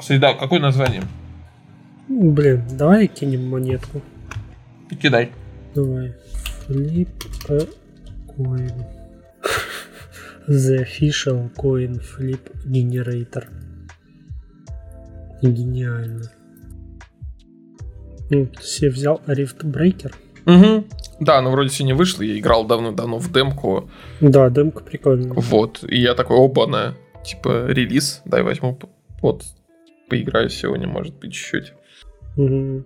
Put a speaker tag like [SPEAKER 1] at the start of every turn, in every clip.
[SPEAKER 1] Среда, какое название?
[SPEAKER 2] Блин, давай кинем монетку.
[SPEAKER 1] Кидай.
[SPEAKER 2] Давай. Flip a coin. The official coin flip generator. Гениально. Ну, все взял Rift Breaker.
[SPEAKER 1] Угу. Да, ну вроде сегодня вышло, я играл давно-давно в демку.
[SPEAKER 2] Да, демка прикольная.
[SPEAKER 1] Вот, и я такой, оба типа релиз, дай возьму, вот, поиграю сегодня, может быть, чуть-чуть.
[SPEAKER 2] Угу.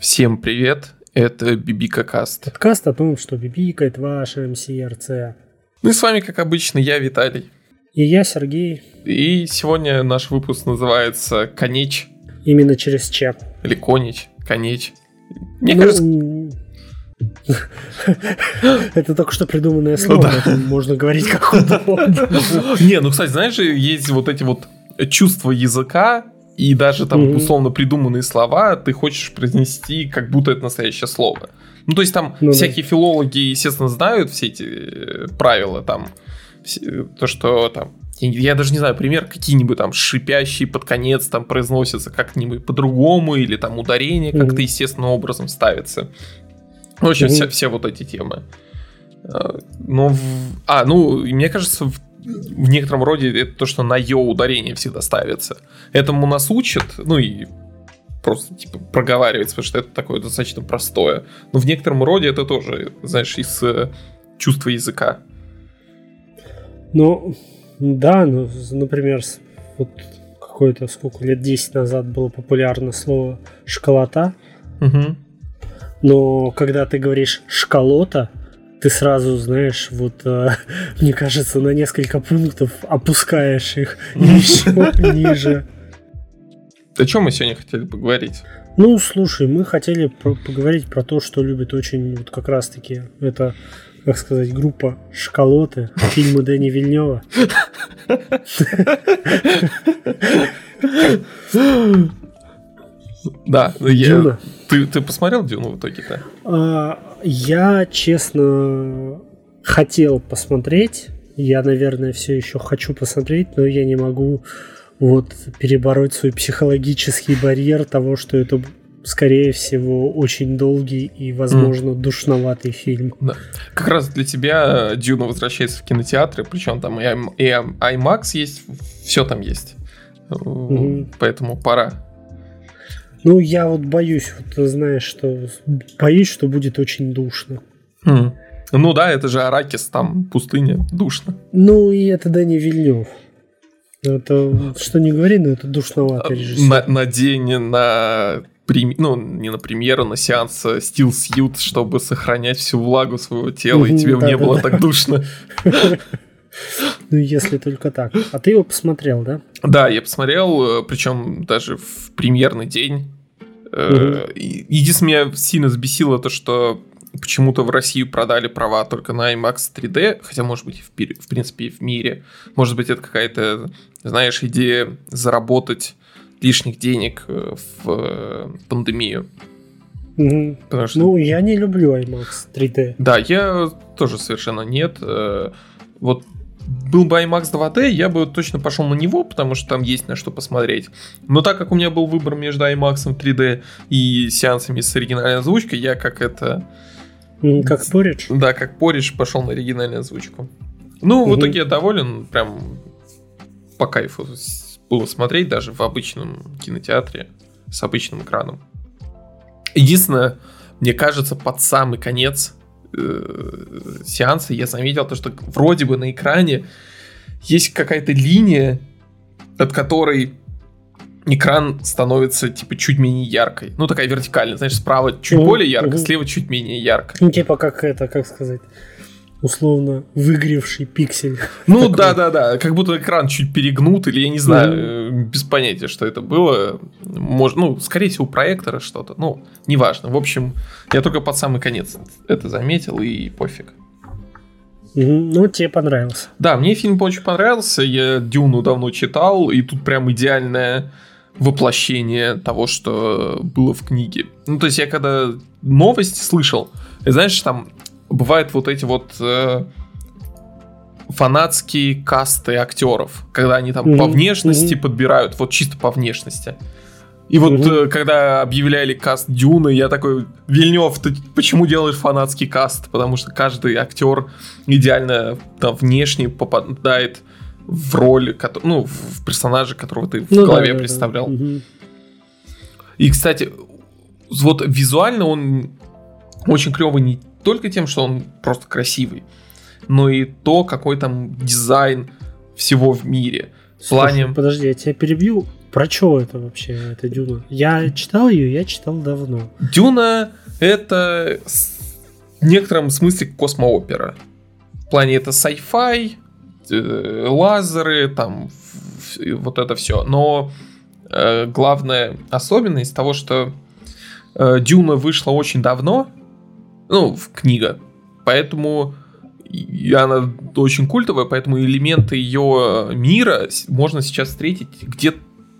[SPEAKER 1] Всем привет, это Бибика Каст.
[SPEAKER 2] Подкаст о том, что Бибика это ваше МСРЦ.
[SPEAKER 1] Ну и с вами, как обычно, я Виталий.
[SPEAKER 2] И я Сергей.
[SPEAKER 1] И сегодня наш выпуск называется «Конеч».
[SPEAKER 2] Именно через Ч.
[SPEAKER 1] Или «Конеч», «Конеч». Мне
[SPEAKER 2] Ну,
[SPEAKER 1] кажется...
[SPEAKER 2] Это только что придуманное слово.
[SPEAKER 1] да.
[SPEAKER 2] это Можно говорить как угодно.
[SPEAKER 1] Не, ну, кстати, знаешь же, есть вот эти вот чувства языка, и даже там
[SPEAKER 2] Мгм.
[SPEAKER 1] условно придуманные слова ты хочешь произнести, как будто это настоящее слово. Ну, то есть там
[SPEAKER 2] Ну да.
[SPEAKER 1] всякие филологи, естественно, знают все эти э, правила, там, все- то, что там, я, я даже не знаю, пример, какие-нибудь там шипящие под конец там произносятся как-нибудь по-другому, или там ударение как-то
[SPEAKER 2] Мгм.
[SPEAKER 1] естественным образом ставится. В общем,
[SPEAKER 2] Мгм.
[SPEAKER 1] все, все вот эти темы. А, Но в... А, ну, мне кажется, в, в некотором роде это то, что на йо ударение всегда ставится. Этому нас учат, ну и просто типа проговаривается, потому что это такое достаточно простое. Но в некотором роде это тоже, знаешь, из э, чувства языка.
[SPEAKER 2] Ну, да, ну, например, вот какое-то сколько лет 10 назад было популярно слово школота,
[SPEAKER 1] Мгм.
[SPEAKER 2] но когда ты говоришь школота, ты сразу, знаешь, вот, э, мне кажется, на несколько пунктов опускаешь их еще ниже.
[SPEAKER 1] О чем мы сегодня хотели поговорить?
[SPEAKER 2] Ну, слушай, мы хотели про- поговорить про то, что любит очень вот как раз-таки это, как сказать, группа Школоты, фильмы Дэни Вильнева.
[SPEAKER 1] Да, ну, я-. Ты, ты посмотрел Дюну в итоге-то?
[SPEAKER 2] А, Я, честно, хотел посмотреть. Я, наверное, все еще хочу посмотреть, но я не могу вот перебороть свой психологический барьер того, что это, скорее всего, очень долгий и, возможно, душноватый фильм.
[SPEAKER 1] Как раз для тебя э, Дюна возвращается в кинотеатры, причем там и, IMAX есть, все там есть.
[SPEAKER 2] Мгм.
[SPEAKER 1] Поэтому пора.
[SPEAKER 2] Ну, я вот боюсь, вот знаешь, что боюсь, что будет очень душно.
[SPEAKER 1] М. Ну да, это же Аракис, там пустыня, душно.
[SPEAKER 2] Ну, и это Дани Вильнев. Это, что не говори, но это душноватый режиссер.
[SPEAKER 1] На, на день, на прем- ну, не на премьеру, на сеанс э, Steel Suit, чтобы сохранять всю влагу своего тела, и тебе не было так душно.
[SPEAKER 2] Ну, если только так. А ты его посмотрел, да?
[SPEAKER 1] Да, я посмотрел, причем даже в премьерный день. Э, Единственное, меня сильно взбесило то, что почему-то в Россию продали права только на IMAX 3D, хотя, может быть, в, в принципе, и в мире. Может быть, это какая-то, знаешь, идея заработать лишних денег э, в э, пандемию. Потому что
[SPEAKER 2] Ну, я не люблю IMAX 3D.
[SPEAKER 1] Да, я тоже совершенно нет. Э, Вот был бы IMAX 2D, я бы точно пошел на него, потому что там есть на что посмотреть. Но так как у меня был выбор между IMAX 3D и сеансами с оригинальной озвучкой, я как это...
[SPEAKER 2] Как поридж.
[SPEAKER 1] Да, как пориш пошел на оригинальную озвучку. Ну, в
[SPEAKER 2] Мгм.
[SPEAKER 1] итоге я доволен, прям по кайфу было смотреть даже в обычном кинотеатре с обычным экраном. Единственное, мне кажется, под самый конец э, сеанса я заметил то, что вроде бы на экране есть какая-то линия, от которой экран становится типа чуть менее яркой. Ну, такая вертикальная, знаешь, справа чуть более ярко, слева чуть менее ярко.
[SPEAKER 2] Ну, типа как это, как сказать, условно выгревший пиксель.
[SPEAKER 1] Ну
[SPEAKER 2] Такой.
[SPEAKER 1] да, да, да, как будто экран чуть перегнут, или я не знаю, э, без понятия, что это было. Может, ну, скорее всего, у проектора что-то. Ну, неважно. В общем, я только под самый конец это заметил, и пофиг.
[SPEAKER 2] Ну, тебе понравился.
[SPEAKER 1] Да, мне фильм очень понравился. Я Дюну давно читал, и тут прям идеальное воплощение того, что было в книге. Ну, то есть я когда новости слышал, и знаешь, там бывают вот эти вот э, фанатские касты актеров, когда они там mm-hmm. по внешности mm-hmm. подбирают, вот чисто по внешности. И вот mm-hmm. когда объявляли каст Дюны, я такой, Вильнев, ты почему делаешь фанатский каст? Потому что каждый актер идеально там внешне попадает в роль, ну, в персонажа, которого ты в ну, голове да, представлял. Да, да. Угу. И, кстати, вот визуально он очень клевый не только тем, что он просто красивый, но и то, какой там дизайн всего в мире. В плане...
[SPEAKER 2] Подожди, я тебя перебью. Про что это вообще, эта Дюна? Я читал ее, я читал давно.
[SPEAKER 1] Дюна это в некотором смысле космоопера. В плане это sci-fi, э, лазеры, там вот это все. Но э, главная особенность того, что э, Дюна вышла очень давно, ну, книга, поэтому и она очень культовая, поэтому элементы ее мира можно сейчас встретить где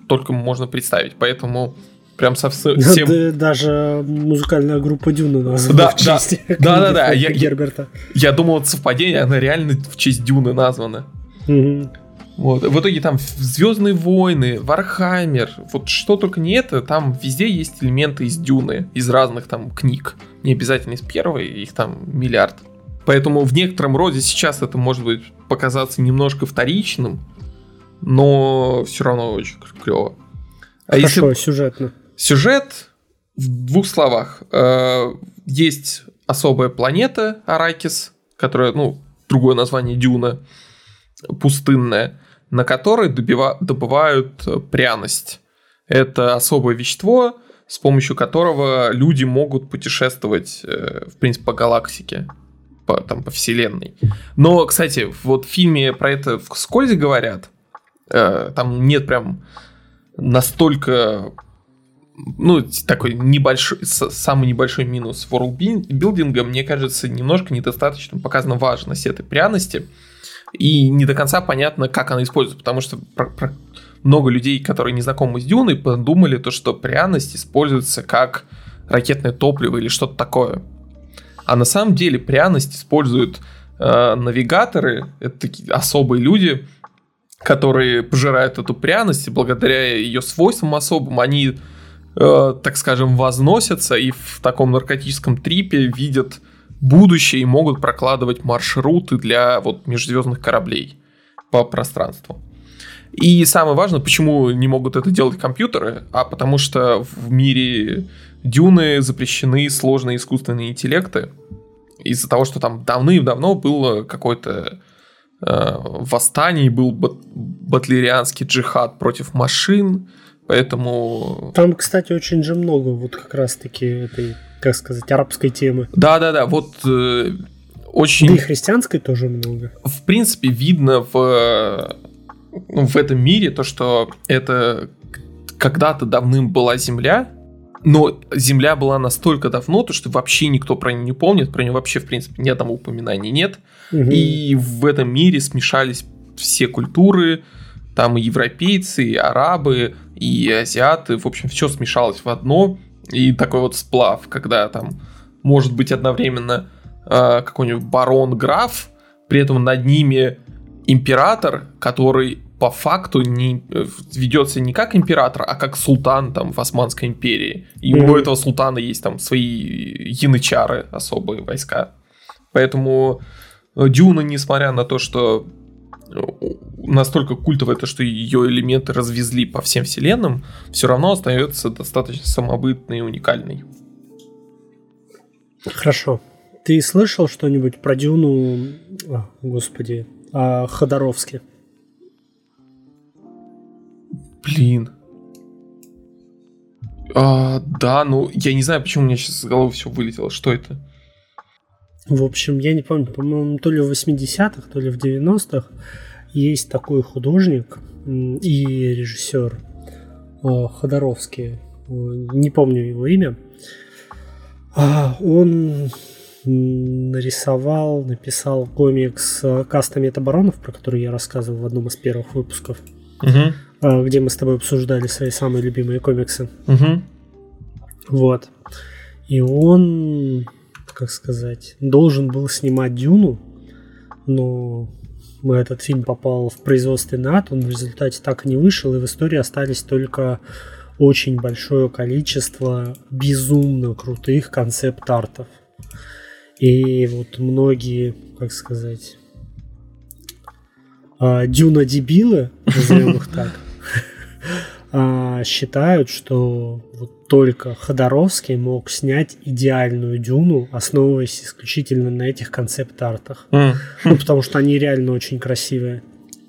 [SPEAKER 1] только можно представить. Поэтому прям совсем...
[SPEAKER 2] Да, даже музыкальная группа Дюна названа да, в честь
[SPEAKER 1] да, да, да, да. Я, Герберта. Я, я думал, это совпадение, она реально в честь Дюны названа. Угу. Вот. В итоге там Звездные войны, Warhammer, вот что только не это, там везде есть элементы из Дюны, из разных там книг. Не обязательно из первой, их там миллиард. Поэтому в некотором роде сейчас это может быть показаться немножко вторичным, но все равно очень клево.
[SPEAKER 2] А Хорошо, если... сюжетно.
[SPEAKER 1] Сюжет в двух словах. Э, есть особая планета Аракис, которая, ну, другое название Дюна, пустынная, на которой добива... добывают пряность. Это особое вещество, с помощью которого люди могут путешествовать, э, в принципе, по галактике по, там, по вселенной. Но, кстати, вот в фильме про это вскользь говорят, э, там нет прям настолько ну, такой небольшой, самый небольшой минус ворлдбилдинга, мне кажется, немножко недостаточно показана важность этой пряности, и не до конца понятно, как она используется, потому что много людей, которые не знакомы с Дюной, подумали то, что пряность используется как ракетное топливо или что-то такое. А на самом деле пряность используют э, навигаторы, это такие особые люди, которые пожирают эту пряность, и благодаря ее свойствам особым они, э, так скажем, возносятся и в таком наркотическом трипе видят будущее и могут прокладывать маршруты для вот межзвездных кораблей по пространству. И самое важное, почему не могут это делать компьютеры, а потому что в мире Дюны запрещены сложные искусственные интеллекты из-за того, что там давным-давно было какое-то э, восстание, был бат- батлерианский джихад против машин, поэтому...
[SPEAKER 2] Там, кстати, очень же много вот как раз-таки этой, как сказать, арабской темы.
[SPEAKER 1] Да-да-да, вот э, очень...
[SPEAKER 2] Да и христианской тоже много.
[SPEAKER 1] В принципе, видно в, в этом мире то, что это когда-то давным была земля, но Земля была настолько давно, то что вообще никто про нее не помнит, про нее вообще, в принципе, ни одного упоминания нет. Угу. И в этом мире смешались все культуры, там и европейцы, и арабы, и азиаты, в общем, все смешалось в одно. И такой вот сплав, когда там может быть одновременно э, какой-нибудь барон-граф, при этом над ними император, который по факту не э, ведется не как император, а как султан там в Османской империи. И mm-hmm. у этого султана есть там свои янычары, особые войска. Поэтому э, Дюна, несмотря на то, что э, настолько культовая, то, что ее элементы развезли по всем вселенным, все равно остается достаточно самобытной и уникальной.
[SPEAKER 2] Хорошо. Ты слышал что-нибудь про Дюну, о, господи, о Ходоровске?
[SPEAKER 1] Блин. А, да, ну, я не знаю, почему у меня сейчас с головы все вылетело. Что это?
[SPEAKER 2] В общем, я не помню, по-моему, то ли в 80-х, то ли в 90-х есть такой художник и режиссер а, Ходоровский. Не помню его имя. А, он нарисовал, написал комикс «Каста Метабаронов», про который я рассказывал в одном из первых выпусков. Угу. А, где мы с тобой обсуждали свои самые любимые комиксы.
[SPEAKER 1] Угу.
[SPEAKER 2] Вот. И он, как сказать, должен был снимать Дюну, но этот фильм попал в производственный ад, он в результате так и не вышел, и в истории остались только очень большое количество безумно крутых концепт-артов. И вот многие, как сказать, а, дюна-дебилы, назовем их так, а, считают, что вот только Ходоровский мог снять идеальную дюну, основываясь исключительно на этих концепт-артах. Mm. Ну, потому что они реально очень красивые.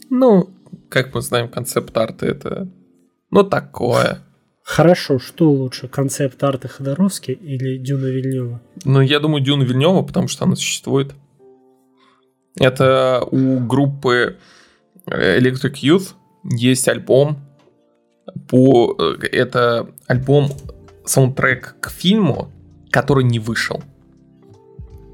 [SPEAKER 1] Ну, как мы знаем, концепт-арты это ну такое.
[SPEAKER 2] Хорошо, что лучше, концепт-арты Ходоровский или Дюна Вильнева?
[SPEAKER 1] Ну, я думаю, Дюна Вильнева, потому что она существует. Это у группы Electric Youth есть альбом по... Э, это альбом, саундтрек к фильму, который не вышел.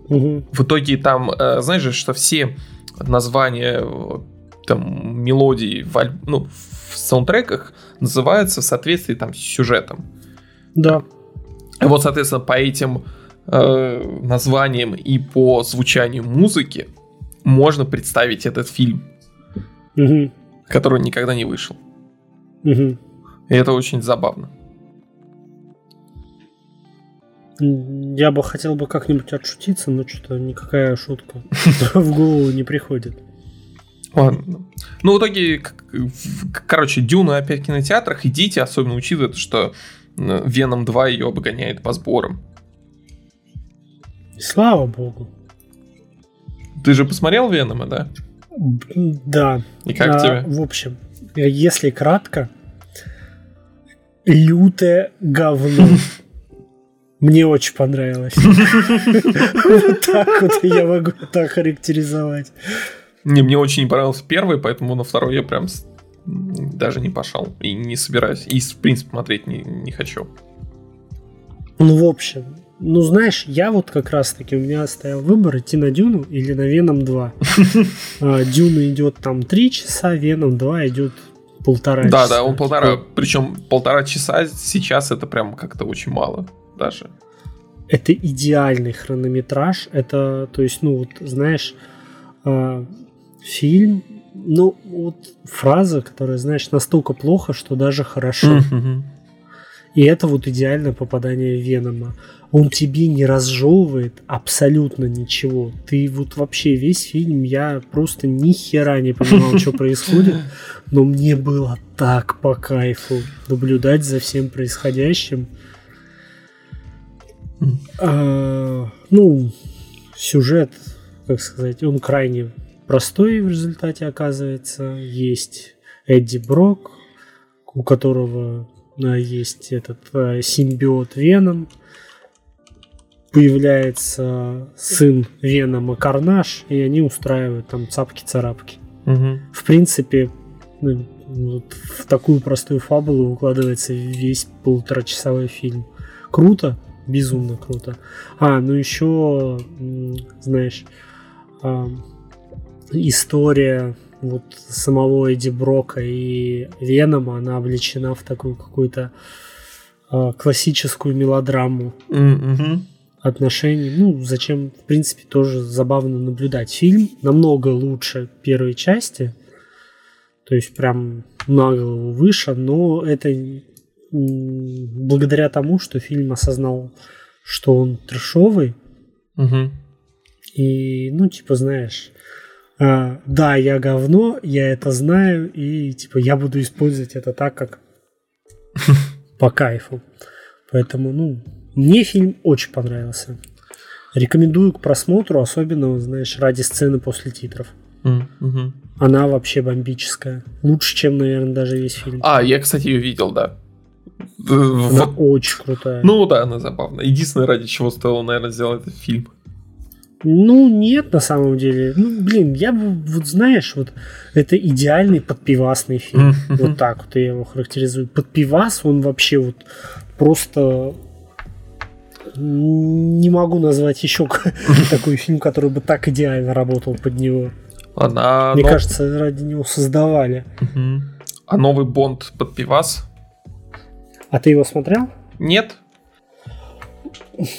[SPEAKER 1] Угу. В итоге там, э, знаешь же, что все названия э, там, мелодий в, ну, в саундтреках называются в соответствии там, с сюжетом.
[SPEAKER 2] Да.
[SPEAKER 1] И вот, соответственно, по этим э, названиям и по звучанию музыки можно представить этот фильм, угу. который никогда не вышел. Угу. И это очень забавно.
[SPEAKER 2] Я бы хотел бы как-нибудь отшутиться, но что-то никакая шутка в голову не приходит.
[SPEAKER 1] Ладно. Ну, в итоге, короче, Дюна опять в кинотеатрах. Идите, особенно учитывая, что Веном 2 ее обгоняет по сборам.
[SPEAKER 2] Слава богу.
[SPEAKER 1] Ты же посмотрел Венома, да?
[SPEAKER 2] Да.
[SPEAKER 1] И как а, тебе?
[SPEAKER 2] В общем, если кратко, лютое говно. Мне очень понравилось. Вот так вот я могу так характеризовать.
[SPEAKER 1] Не, мне очень не понравился первый, поэтому на второй я прям даже не пошел. И не собираюсь. И, в принципе, смотреть не, не хочу.
[SPEAKER 2] Ну, в общем, ну, знаешь, я вот как раз-таки, у меня стоял выбор, идти на Дюну или на Веном 2. А, Дюна идет там 3 часа, Веном 2 идет полтора
[SPEAKER 1] да, часа. Да, да, он полтора, причем полтора часа сейчас это прям как-то очень мало даже.
[SPEAKER 2] Это идеальный хронометраж, это, то есть, ну, вот, знаешь, а, фильм, ну, вот фраза, которая, знаешь, настолько плохо, что даже хорошо. И это вот идеальное попадание Венома. Он тебе не разжевывает абсолютно ничего. Ты вот вообще весь фильм, я просто ни хера не понимал, что происходит. Но мне было так по кайфу наблюдать за всем происходящим. А, ну, сюжет, как сказать, он крайне простой в результате оказывается. Есть Эдди Брок, у которого а, есть этот а, симбиот Веном. Появляется сын Венома Карнаж, и они устраивают там цапки-царапки. Угу. В принципе, ну, вот в такую простую фабулу укладывается весь полуторачасовой фильм. Круто, безумно круто. А, ну еще, знаешь, история вот самого Эдди Брока и Венома, она облечена в такую какую-то э, классическую мелодраму mm-hmm. Отношений. Ну, зачем, в принципе, тоже забавно наблюдать. Фильм намного лучше первой части, то есть прям на голову выше, но это благодаря тому, что фильм осознал, что он трешовый.
[SPEAKER 1] Mm-hmm.
[SPEAKER 2] И, ну, типа, знаешь, а, да, я говно, я это знаю, и типа я буду использовать это так, как по кайфу. Поэтому, ну, мне фильм очень понравился. Рекомендую к просмотру, особенно, знаешь, ради сцены после титров.
[SPEAKER 1] Mm-hmm.
[SPEAKER 2] Она вообще бомбическая. Лучше, чем, наверное, даже весь фильм.
[SPEAKER 1] А, я, кстати, ее видел, да.
[SPEAKER 2] Она вот. очень крутая.
[SPEAKER 1] Ну да, она забавная. Единственное, ради чего стоило, наверное, сделать этот фильм.
[SPEAKER 2] Ну, нет, на самом деле. Ну, блин, я бы, вот знаешь, вот это идеальный подпивасный фильм. Mm-hmm. Вот так вот я его характеризую. Подпивас, он вообще вот просто не могу назвать еще такой фильм, который бы так идеально работал под него.
[SPEAKER 1] Она,
[SPEAKER 2] Мне но... кажется, ради него создавали.
[SPEAKER 1] А новый Бонд под пивас?
[SPEAKER 2] А ты его смотрел?
[SPEAKER 1] Нет.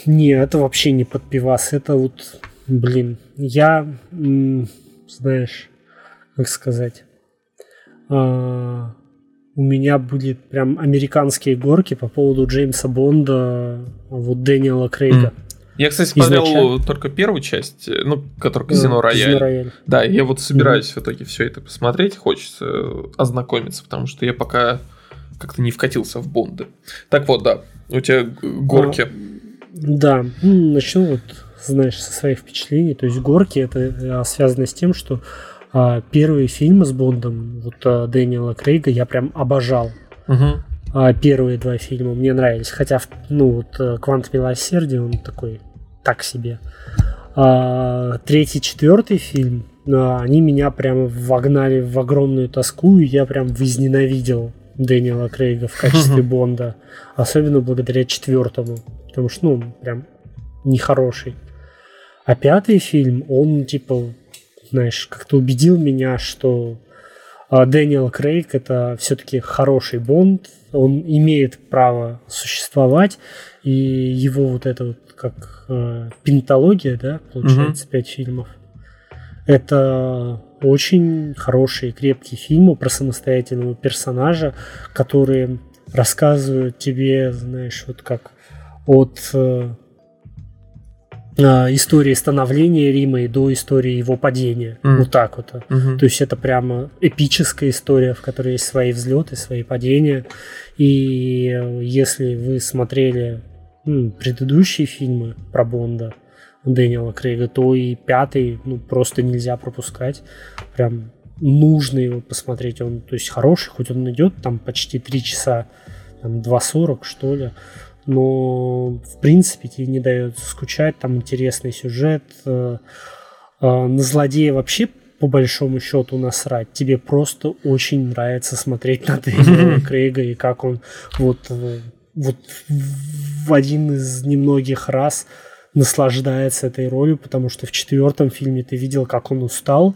[SPEAKER 2] Не, это вообще не под пивас. Это вот Блин, я, знаешь, как сказать, а, у меня были прям американские горки по поводу Джеймса Бонда, вот Дэниела Крейга. Mm.
[SPEAKER 1] Я, кстати, смотрел Изначально. только первую часть, э, ну, которая Казино Рояль. Казино Рояль. Да, я вот собираюсь mm-hmm. в итоге все это посмотреть, хочется ознакомиться, потому что я пока как-то не вкатился в Бонды. Так вот, да, у тебя горки. А,
[SPEAKER 2] да, ну, начну вот, знаешь, со своих впечатлений. То есть горки это а, связано с тем, что а, первые фильмы с Бондом, вот а, Дэниела Крейга, я прям обожал.
[SPEAKER 1] Угу.
[SPEAKER 2] А, первые два фильма мне нравились. Хотя, ну, вот а, Квант Милосердия, он такой так себе. А, третий, четвертый фильм, а, они меня прям вогнали в огромную тоску, и я прям возненавидел Дэниела Крейга в качестве Бонда. Особенно благодаря четвертому. Потому что, ну, прям нехороший. А пятый фильм, он, типа, знаешь, как-то убедил меня, что а, Дэниел Крейг это все-таки хороший Бонд, он имеет право существовать, и его вот это вот как э, пентология, да, получается, пять mm-hmm. фильмов. Это очень хорошие, крепкие фильмы про самостоятельного персонажа, которые рассказывают тебе, знаешь, вот как от э, истории становления Рима и до истории его падения. Mm. Вот так вот. Mm-hmm. То есть это прямо эпическая история, в которой есть свои взлеты, свои падения. И если вы смотрели ну, предыдущие фильмы про Бонда, Дэниела Крейга, то и пятый ну, просто нельзя пропускать. Прям нужно его посмотреть. Он, то есть, хороший, хоть он идет там почти 3 часа, там 2.40, что ли. Но, в принципе, тебе не дается скучать. Там интересный сюжет. Э, э, на злодея вообще по большому счету насрать. Тебе просто очень нравится смотреть на Дэниела Крейга и как он вот, э, вот в один из немногих раз наслаждается этой ролью, потому что в четвертом фильме ты видел, как он устал,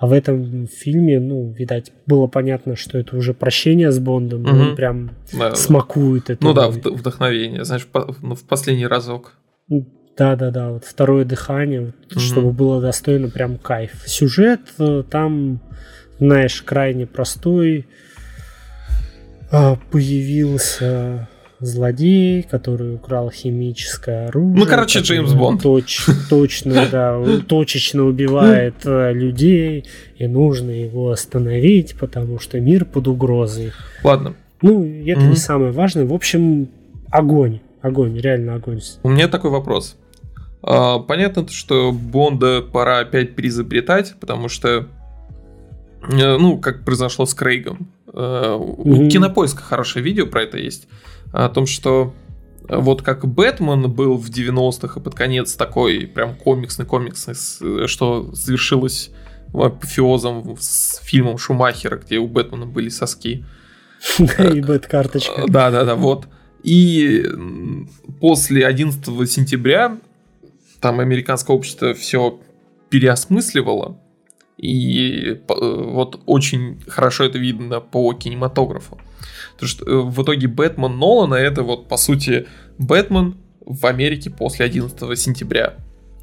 [SPEAKER 2] а в этом фильме, ну, видать, было понятно, что это уже прощение с Бондом, угу. он прям да, смакует это.
[SPEAKER 1] Ну да, вдохновение, знаешь, ну, в последний разок.
[SPEAKER 2] Да, да, да, вот второе дыхание, вот, угу. чтобы было достойно, прям кайф. Сюжет э, там, знаешь, крайне простой. А, появился злодей, который украл химическое оружие.
[SPEAKER 1] Ну, короче, Джеймс Бонд.
[SPEAKER 2] Точ, точно, да, точечно убивает э, людей, и нужно его остановить, потому что мир под угрозой.
[SPEAKER 1] Ладно.
[SPEAKER 2] Ну, это не самое важное. В общем, огонь. Огонь, реально огонь.
[SPEAKER 1] У меня такой вопрос. А, понятно, что Бонда пора опять перезапретать, потому что, э, ну, как произошло с Крейгом. У Кинопоиска хорошее видео про это есть о том, что вот как Бэтмен был в 90-х и под конец такой прям комиксный комиксный, что завершилось апофеозом с фильмом Шумахера, где у Бэтмена были соски.
[SPEAKER 2] И бэт-карточка.
[SPEAKER 1] Да, да, да, вот. И после 11 сентября там американское общество все переосмысливало. И э, вот очень хорошо это видно по кинематографу. Потому что э, в итоге Бэтмен Нолана это вот по сути Бэтмен в Америке после 11 сентября.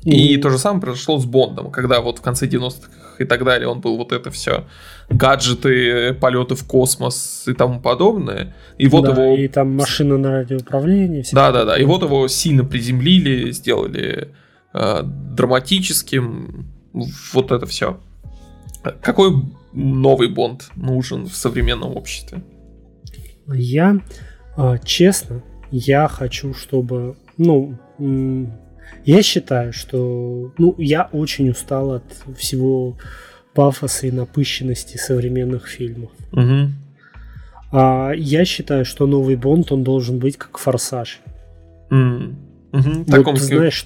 [SPEAKER 1] Mm-hmm. И то же самое произошло с Бондом, когда вот в конце 90-х и так далее он был вот это все гаджеты, полеты в космос и тому подобное. И вот
[SPEAKER 2] да,
[SPEAKER 1] его...
[SPEAKER 2] И там машина на радиоуправлении.
[SPEAKER 1] Да, да, да. И вот его сильно приземлили, сделали э, драматическим. Вот это все. Какой новый Бонд нужен в современном обществе?
[SPEAKER 2] Я, а, честно, я хочу, чтобы, ну, я считаю, что, ну, я очень устал от всего пафоса и напыщенности современных фильмов.
[SPEAKER 1] Угу.
[SPEAKER 2] А я считаю, что новый Бонд, он должен быть как Форсаж.
[SPEAKER 1] Mm. Угу. Вот, Таком, знаешь,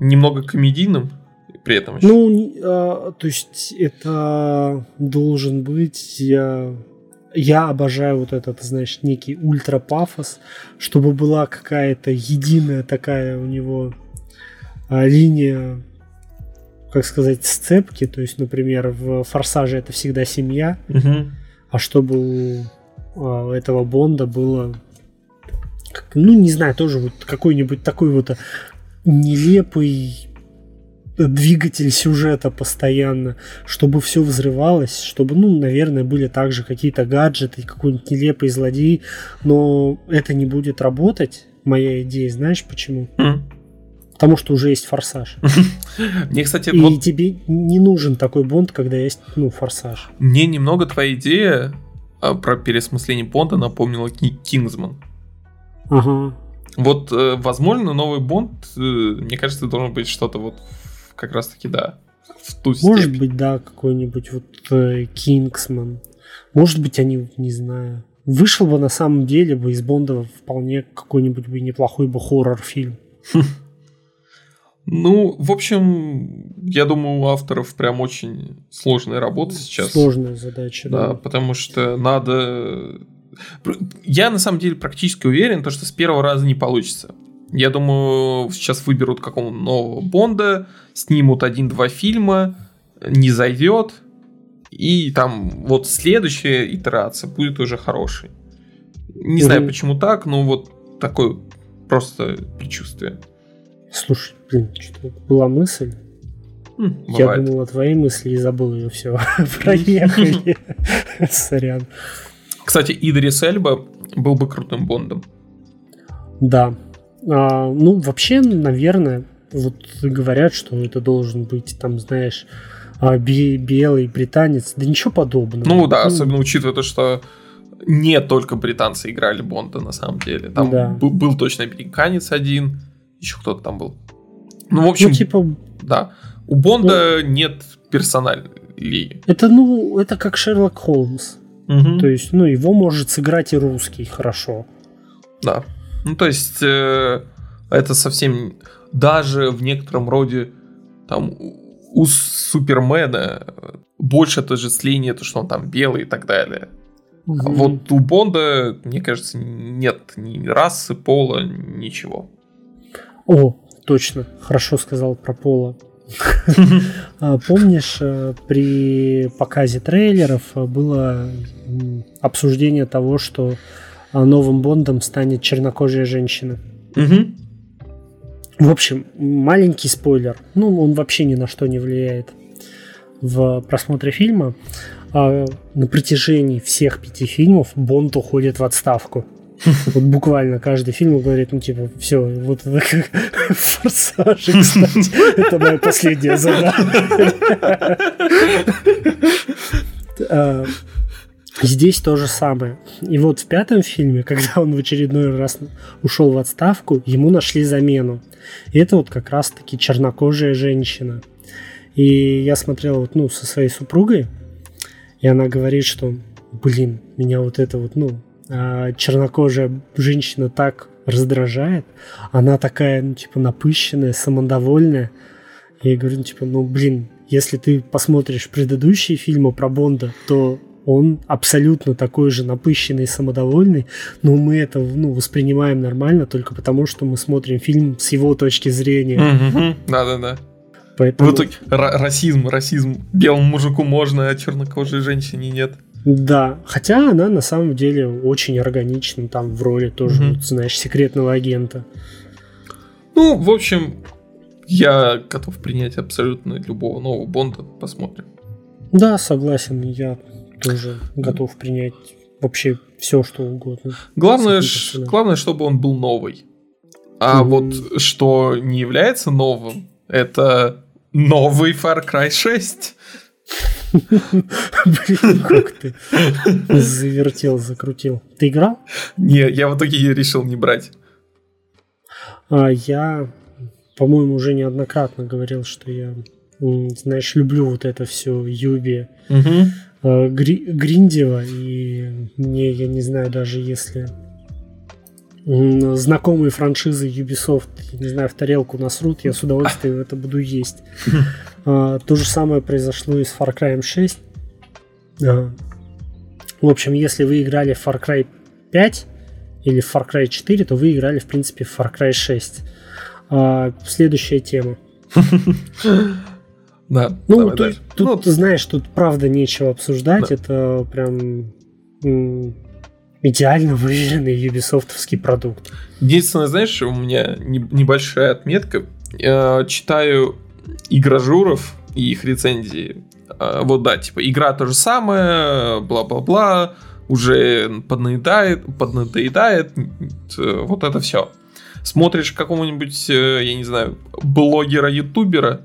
[SPEAKER 1] немного комедийным при этом
[SPEAKER 2] еще. Ну, а, то есть это должен быть я я обожаю вот этот, знаешь, некий ультра-пафос, чтобы была какая-то единая такая у него а, линия, как сказать, сцепки. То есть, например, в «Форсаже» это всегда семья,
[SPEAKER 1] угу.
[SPEAKER 2] а чтобы у а, этого Бонда было, ну, не знаю, тоже вот какой-нибудь такой вот нелепый двигатель сюжета постоянно, чтобы все взрывалось, чтобы, ну, наверное, были также какие-то гаджеты, какой-нибудь нелепый злодей, но это не будет работать, моя идея, знаешь почему? Mm. Потому что уже есть форсаж.
[SPEAKER 1] Мне, кстати,
[SPEAKER 2] И вот... тебе не нужен такой бонд, когда есть, ну, форсаж.
[SPEAKER 1] Мне немного твоя идея а, про пересмысление Бонда напомнила Кингсман.
[SPEAKER 2] Ага.
[SPEAKER 1] Вот, э, возможно, новый Бонд, э, мне кажется, должен быть что-то вот как раз-таки, да,
[SPEAKER 2] в ту Может степь. быть, да, какой-нибудь вот э, Кингсман. Может быть, они, не знаю. Вышел бы на самом деле бы из Бонда вполне какой-нибудь бы неплохой бы хоррор-фильм.
[SPEAKER 1] Ну, в общем, я думаю, у авторов прям очень сложная работа сейчас.
[SPEAKER 2] Сложная задача, да.
[SPEAKER 1] Да, потому что надо я на самом деле практически уверен, то, что с первого раза не получится. Я думаю, сейчас выберут какого нового Бонда, снимут один-два фильма, не зайдет, и там вот следующая итерация будет уже хорошей. Не mm знаю, почему так, но вот такое просто предчувствие.
[SPEAKER 2] Слушай, блин, что-то была мысль. Mm, Я думал о твоей мысли и забыл ее все. Проехали. Сорян.
[SPEAKER 1] Кстати, Идрис Эльба был бы крутым Бондом.
[SPEAKER 2] Да. А, ну, вообще, наверное, вот говорят, что это должен быть, там, знаешь, а, белый британец. Да ничего подобного.
[SPEAKER 1] Ну да, ну, особенно учитывая то, что не только британцы играли Бонда на самом деле. Там да. был, был точно американец один, еще кто-то там был. Ну, в общем, ну, типа... да. У Бонда ну, нет персоналей.
[SPEAKER 2] Это, ну, это как Шерлок Холмс. Угу. То есть, ну, его может сыграть и русский хорошо.
[SPEAKER 1] Да. Ну, то есть, э, это совсем... Даже в некотором роде там у Супермена больше отождествления, то, что он там белый и так далее. Угу. А вот у Бонда, мне кажется, нет ни расы, пола, ничего.
[SPEAKER 2] О, точно, хорошо сказал про пола. А, помнишь, э, при показе трейлеров э, было обсуждение того, что новым Бондом станет чернокожая женщина. В общем, маленький спойлер. Ну, он вообще ни на что не влияет в просмотре фильма. А на протяжении всех пяти фильмов Бонд уходит в отставку. Вот буквально каждый фильм говорит, ну, типа, все, вот как форсажи, кстати. Это моя последняя задача. Здесь то же самое. И вот в пятом фильме, когда он в очередной раз ушел в отставку, ему нашли замену. И это вот как раз-таки чернокожая женщина. И я смотрел вот, ну, со своей супругой, и она говорит, что, блин, меня вот это вот, ну, а, чернокожая женщина так раздражает. Она такая, ну, типа, напыщенная, самодовольная. Я говорю, ну, типа, ну, блин, если ты посмотришь предыдущие фильмы про Бонда, то он абсолютно такой же напыщенный и самодовольный, но мы это ну, воспринимаем нормально только потому, что мы смотрим фильм с его точки зрения.
[SPEAKER 1] Да-да-да. Поэтому... В итоге расизм, расизм. Белому мужику можно, а чернокожей женщине нет.
[SPEAKER 2] Да, хотя она на самом деле очень органична там в роли тоже, mm-hmm. вот, знаешь, секретного агента.
[SPEAKER 1] Ну, в общем, я готов принять абсолютно любого нового Бонда. Посмотрим.
[SPEAKER 2] Да, согласен, я тоже готов принять вообще все, что угодно.
[SPEAKER 1] Главное, ш- главное, чтобы он был новый. А mm-hmm. вот что не является новым, это новый Far Cry 6.
[SPEAKER 2] Блин, как ты завертел, закрутил. Ты играл?
[SPEAKER 1] Не, я в итоге решил не брать.
[SPEAKER 2] А, я, по-моему, уже неоднократно говорил, что я, знаешь, люблю вот это все Юби угу. Гри, Гриндева, и мне, я не знаю, даже если знакомые франшизы Ubisoft, не знаю, в тарелку насрут, я с удовольствием это буду есть. А, то же самое произошло и с Far Cry 6. А, в общем, если вы играли в Far Cry 5 или в Far Cry 4, то вы играли, в принципе, в Far Cry 6. А, следующая тема.
[SPEAKER 1] Да,
[SPEAKER 2] ну, тут, тут ну, ты знаешь, тут правда нечего обсуждать. Да. Это прям идеально выверенный юбисофтовский продукт.
[SPEAKER 1] Единственное, знаешь, у меня небольшая отметка. Я читаю игражуров и их рецензии. А, вот да, типа, игра то же самое, бла-бла-бла, уже поднадоедает, поднадоедает, вот это все. Смотришь какого-нибудь, э, я не знаю, блогера-ютубера,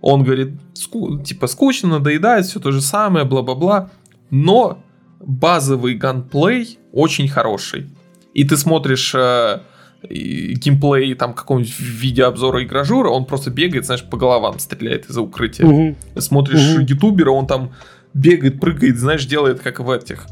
[SPEAKER 1] он говорит, ску- типа, скучно, надоедает, все то же самое, бла-бла-бла, но базовый ганплей очень хороший. И ты смотришь э, геймплей там какого-нибудь видеообзора игражура, он просто бегает, знаешь, по головам стреляет из-за укрытия. Угу. Смотришь угу. ютубера, он там бегает, прыгает, знаешь, делает как в этих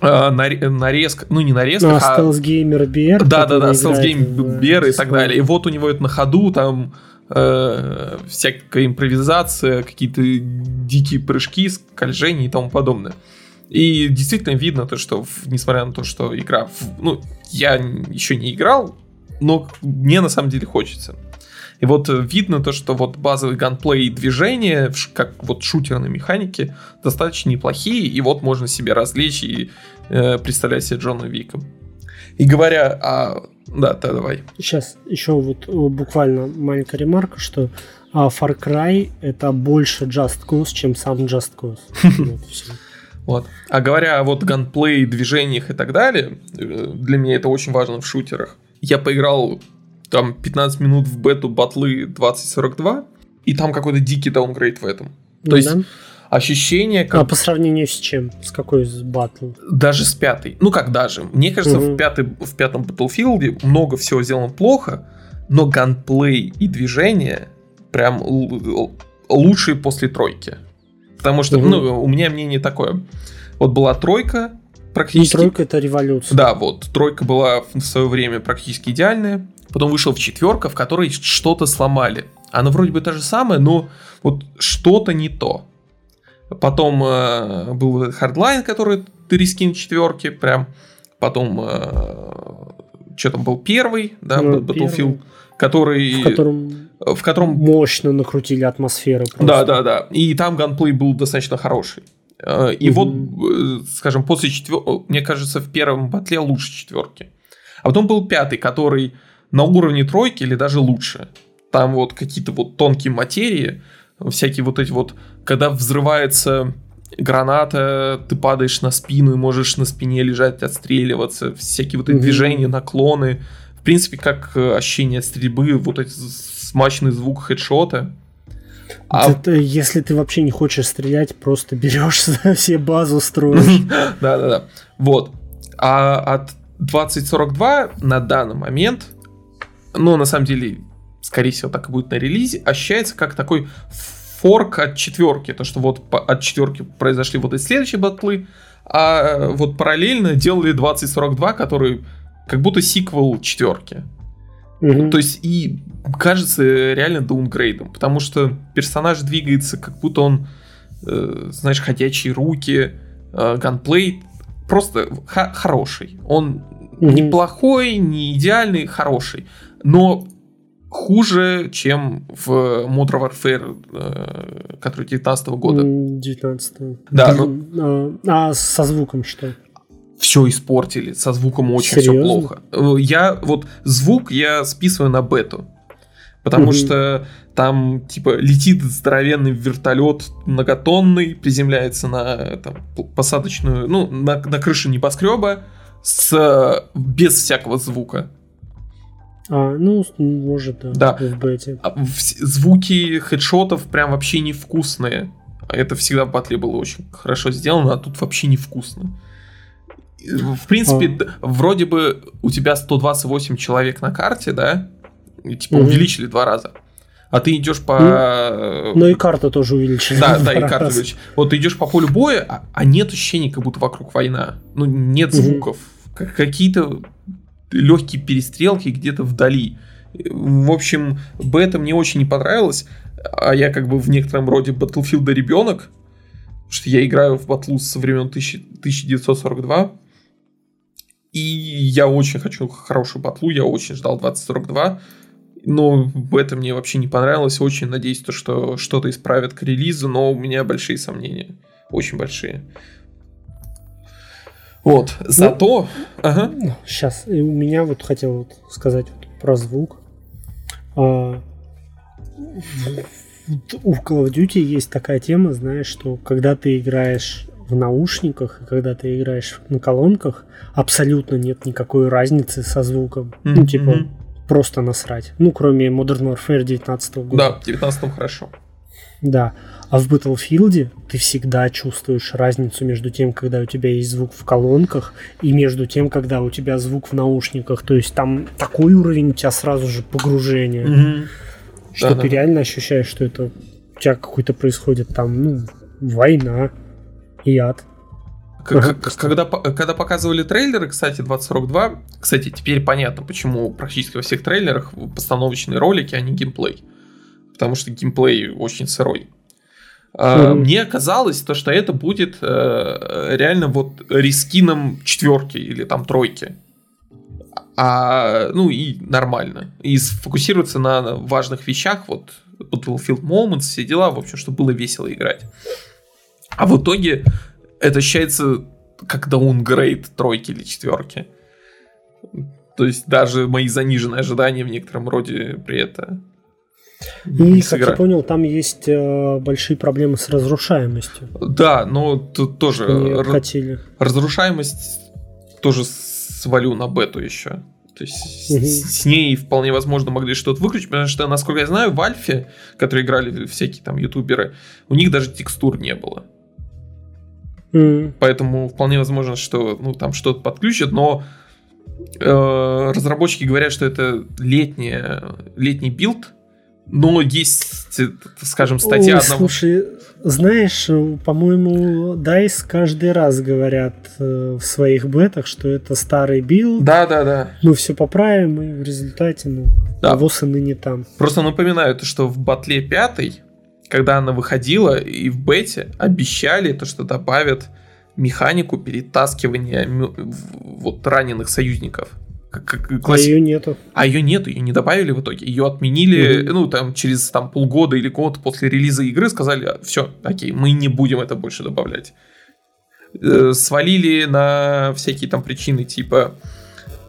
[SPEAKER 1] э, нарезка, ну не нарезка,
[SPEAKER 2] ну, а... Stealth Gamer Bear.
[SPEAKER 1] Да, да, да, Stealth Gamer Bear и так далее. И вот у него это на ходу, там э, всякая импровизация, какие-то дикие прыжки, скольжения и тому подобное. И действительно видно то, что, несмотря на то, что игра, ну, я еще не играл, но мне на самом деле хочется. И вот видно то, что вот базовый ганплей и движения, как вот шутерные механики, достаточно неплохие, и вот можно себе развлечь и э, представлять себе Джона Вика. И говоря о... Да, да, давай.
[SPEAKER 2] Сейчас еще вот э, буквально маленькая ремарка, что а, Far Cry это больше Just Cause, чем сам Just Cause.
[SPEAKER 1] Вот. А говоря о вот ганплей, движениях и так далее, э, для меня это очень важно в шутерах. Я поиграл там 15 минут в бету батлы 2042, и там какой-то дикий даунгрейд в этом. То ну, есть. Ощущение...
[SPEAKER 2] Как... А по сравнению с чем? С какой из батл?
[SPEAKER 1] Даже с пятой. Ну как даже? Мне кажется, угу. в, пятый, в пятом Battlefield много всего сделано плохо, но ганплей и движение прям лучшие после тройки. Потому что, угу. ну, у меня мнение такое. Вот была тройка, практически...
[SPEAKER 2] Ну, тройка это революция.
[SPEAKER 1] Да, вот, тройка была в свое время практически идеальная. Потом вышел в четверка, в которой что-то сломали. Она вроде бы та же самая, но вот что-то не то. Потом э, был Hardline, который reskin четверки, прям. Потом э, что там был первый, да, ну, Battlefield, первый. который
[SPEAKER 2] в котором
[SPEAKER 1] в котором...
[SPEAKER 2] Мощно накрутили атмосферу.
[SPEAKER 1] Просто. Да, да, да. И там ганплей был достаточно хороший. Э, и угу. вот, э, скажем, после четверки, мне кажется, в первом батле лучше четверки. А потом был пятый, который на уровне тройки или даже лучше. Там вот какие-то вот тонкие материи, всякие вот эти вот, когда взрывается граната, ты падаешь на спину и можешь на спине лежать, отстреливаться, всякие вот эти угу. движения, наклоны. В принципе, как э, ощущение стрельбы, вот эти смачный звук хедшота.
[SPEAKER 2] А... Это, если ты вообще не хочешь стрелять, просто берешь все базу строишь.
[SPEAKER 1] Да-да-да. Вот. А от 2042 на данный момент, ну, на самом деле, скорее всего, так и будет на релизе, ощущается как такой форк от четверки. То, что вот от четверки произошли вот и следующие батлы, а вот параллельно делали 2042, который как будто сиквел четверки. Угу. То есть и кажется реально даунгрейдом, потому что персонаж двигается, как будто он, э, знаешь, ходячие руки, э, ганплей просто хороший. Он угу. неплохой, не идеальный, хороший, но хуже, чем в Modern Warfare, э, который 19 года.
[SPEAKER 2] 19
[SPEAKER 1] Да.
[SPEAKER 2] Но... А, а со звуком что?
[SPEAKER 1] все испортили, со звуком очень Серьезно? все плохо. Э, я вот звук я списываю на бету. Потому угу. что там, типа, летит здоровенный вертолет многотонный, приземляется на там, посадочную, ну, на, на крышу небоскреба с, без всякого звука.
[SPEAKER 2] А, ну, может, да,
[SPEAKER 1] да. в бете. А, звуки хедшотов прям вообще невкусные. Это всегда в батле было очень хорошо сделано, а тут вообще невкусно в принципе, а. вроде бы у тебя 128 человек на карте, да? И, типа угу. увеличили два раза. А ты идешь по.
[SPEAKER 2] Ну, ну и карта тоже увеличили.
[SPEAKER 1] Да, да, и карта увеличили. Вот ты идешь по полю боя, а, а нет ощущения, как будто вокруг война. Ну, нет звуков. Угу. Какие-то легкие перестрелки где-то вдали. В общем, бета мне очень не понравилось. А я как бы в некотором роде Battlefield ребенок. Что я играю в батлу со времен 1942. И я очень хочу хорошую батлу, я очень ждал 2042. Но этом мне вообще не понравилось. Очень надеюсь, то, что что-то исправят к релизу, но у меня большие сомнения. Очень большие. Вот, зато...
[SPEAKER 2] Ну, ага. Сейчас, у меня вот хотел вот сказать вот про звук. А, у Call of Duty есть такая тема, знаешь, что когда ты играешь в наушниках и когда ты играешь на колонках, абсолютно нет никакой разницы со звуком. Mm-hmm. Ну, типа, просто насрать. Ну, кроме Modern Warfare 19 года.
[SPEAKER 1] Да, в 19 хорошо.
[SPEAKER 2] Да. А в Battlefield ты всегда чувствуешь разницу между тем, когда у тебя есть звук в колонках, и между тем, когда у тебя звук в наушниках. То есть там такой уровень у тебя сразу же погружения, mm-hmm. что да, ты да. реально ощущаешь, что это у тебя какой-то происходит там, ну, война и ад.
[SPEAKER 1] Когда, когда показывали трейлеры, кстати, 2042, кстати, теперь понятно, почему практически во всех трейлерах постановочные ролики, а не геймплей. Потому что геймплей очень сырой. Mm-hmm. Мне казалось, то, что это будет э, реально вот рискином четверки или там тройки. А, ну и нормально. И сфокусироваться на важных вещах, вот Battlefield Moments, все дела, в общем, чтобы было весело играть. А в итоге это ощущается как даунгрейд тройки или четверки. То есть даже мои заниженные ожидания в некотором роде при этом
[SPEAKER 2] и, как я понял, там есть э, большие проблемы с разрушаемостью.
[SPEAKER 1] Да, но тут тоже р- разрушаемость тоже свалю на бету еще. То есть угу. с, с ней вполне возможно могли что-то выключить, потому что, насколько я знаю, в Альфе, которые играли всякие там ютуберы, у них даже текстур не было. Mm. Поэтому вполне возможно, что ну, там что-то подключат, но э, разработчики говорят, что это летняя, летний build, но есть, скажем, статья
[SPEAKER 2] Ой, одного... Слушай, знаешь, по-моему, DICE каждый раз говорят э, в своих бетах, что это старый build.
[SPEAKER 1] Да, да, да.
[SPEAKER 2] Мы все поправим, и в результате, ну, да. Воз и ныне там.
[SPEAKER 1] Просто напоминаю, то, что в батле 5, когда она выходила, и в бете обещали то, что добавят механику перетаскивания вот раненых союзников.
[SPEAKER 2] Как, класс... А ее нету.
[SPEAKER 1] А ее нету, ее не добавили в итоге. Ее отменили, mm-hmm. ну, там, через там, полгода или год после релиза игры сказали, все, окей, мы не будем это больше добавлять. Э, свалили на всякие там причины, типа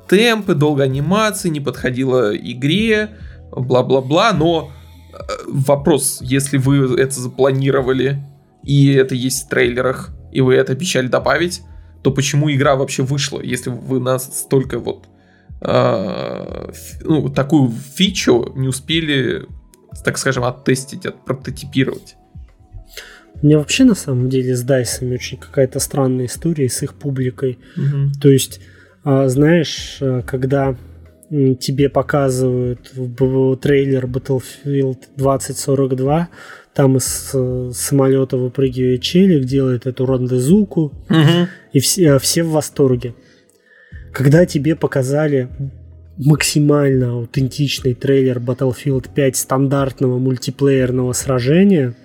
[SPEAKER 1] темпы, долго анимации, не подходило игре, бла-бла-бла, но э, вопрос, если вы это запланировали, и это есть в трейлерах, и вы это обещали добавить, то почему игра вообще вышла, если вы настолько вот э, ну, такую фичу не успели, так скажем, оттестить, отпрототипировать.
[SPEAKER 2] У меня вообще на самом деле с Дайсами очень какая-то странная история с их публикой. Угу. То есть, э, знаешь, когда тебе показывают в трейлер Battlefield 2042, там из э, самолета выпрыгивает челик, делает эту рандезуку, угу. и все, все в восторге. Когда тебе показали максимально аутентичный трейлер Battlefield 5 стандартного мультиплеерного сражения,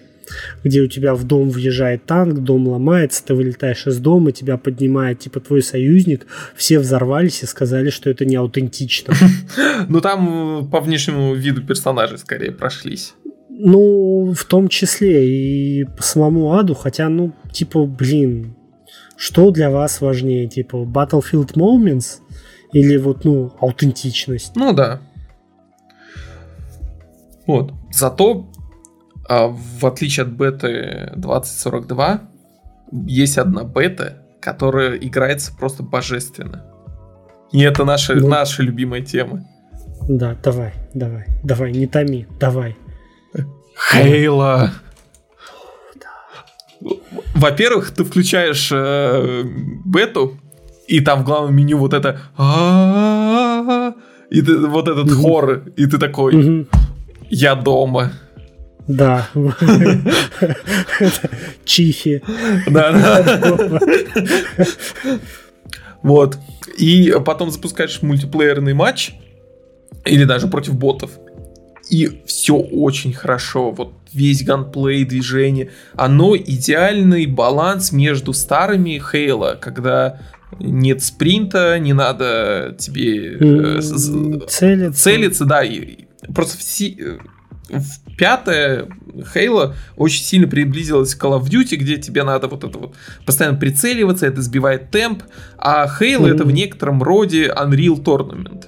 [SPEAKER 2] где у тебя в дом въезжает танк, дом ломается, ты вылетаешь из дома, тебя поднимает типа твой союзник, все взорвались и сказали, что это не аутентично.
[SPEAKER 1] Ну там э, по внешнему виду персонажей скорее прошлись.
[SPEAKER 2] Ну, в том числе и по самому аду, хотя, ну, типа, блин, что для вас важнее, типа Battlefield Moments или вот, ну, аутентичность?
[SPEAKER 1] Ну да. Вот. Зато, а, в отличие от беты 2042, есть одна бета, которая играется просто божественно. И это наша, ну, наша любимая тема.
[SPEAKER 2] Да, давай, давай, давай, не томи, давай.
[SPEAKER 1] Хейла. Во-первых, ты включаешь э, бету, и там в главном меню вот это и ты, вот этот хор, и ты такой, я дома.
[SPEAKER 2] Да. Чифи.
[SPEAKER 1] Да, да. Вот. И потом запускаешь мультиплеерный матч, или даже против ботов. И все очень хорошо. Вот весь ганплей, движение. Оно идеальный баланс между старыми Хейла, когда нет спринта, не надо тебе
[SPEAKER 2] э, целиться.
[SPEAKER 1] целиться, да, и просто все, э, в пятое Хейла очень сильно приблизилась к Call of Duty, где тебе надо вот это вот постоянно прицеливаться, это сбивает темп, а Хейла mm-hmm. это в некотором роде Unreal Tournament.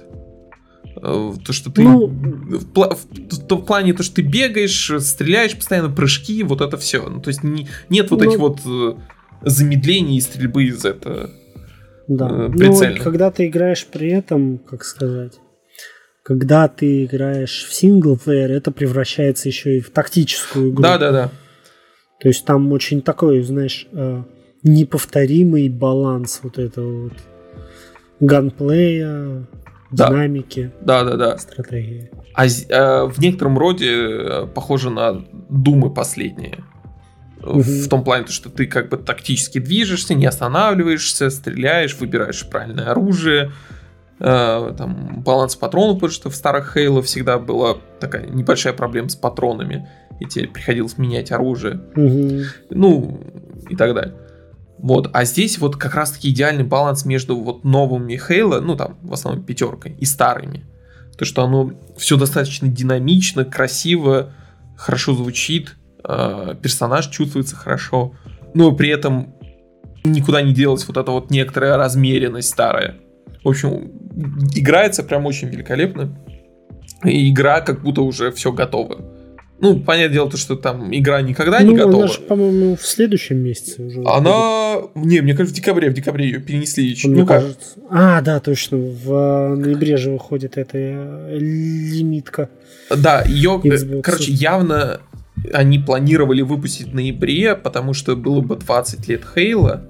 [SPEAKER 1] Э, то, что ты ну, в, пла- в, в, в плане то, что ты бегаешь, стреляешь, постоянно прыжки, вот это все. Ну, то есть не, нет вот ну, этих вот э, замедлений и стрельбы из этого.
[SPEAKER 2] Да. Э, ну, вот, когда ты играешь при этом, как сказать, когда ты играешь в синглплеер, это превращается еще и в тактическую игру.
[SPEAKER 1] Да, да, да.
[SPEAKER 2] То есть там очень такой, знаешь, э, неповторимый баланс вот этого вот ганплея, да. динамики,
[SPEAKER 1] да, да, да.
[SPEAKER 2] стратегии.
[SPEAKER 1] А э, в некотором роде э, похоже на думы последние. Угу. В том плане, что ты как бы тактически движешься, не останавливаешься, стреляешь, выбираешь правильное оружие, э, там баланс патронов, потому что в старых Хейло всегда была такая небольшая проблема с патронами, и тебе приходилось менять оружие,
[SPEAKER 2] угу.
[SPEAKER 1] ну и так далее. Вот, а здесь вот как раз-таки идеальный баланс между вот новыми Хейла, ну там в основном пятеркой, и старыми. То, что оно все достаточно динамично, красиво, хорошо звучит, э, персонаж чувствуется хорошо, но при этом никуда не делась вот эта вот некоторая размеренность старая. В общем, играется прям очень великолепно. И игра как будто уже все готово. Ну, понятное дело, то, что там игра никогда ну, не готова. Она
[SPEAKER 2] же, по-моему, в следующем месяце уже.
[SPEAKER 1] Она... Будет. Не, мне кажется, в декабре. В декабре ее перенесли еще.
[SPEAKER 2] Мне ну, кажется. Как? А, да, точно. В э, ноябре же выходит эта э, лимитка.
[SPEAKER 1] Да, ее, э, короче, явно они планировали выпустить в ноябре, потому что было бы 20 лет Хейла.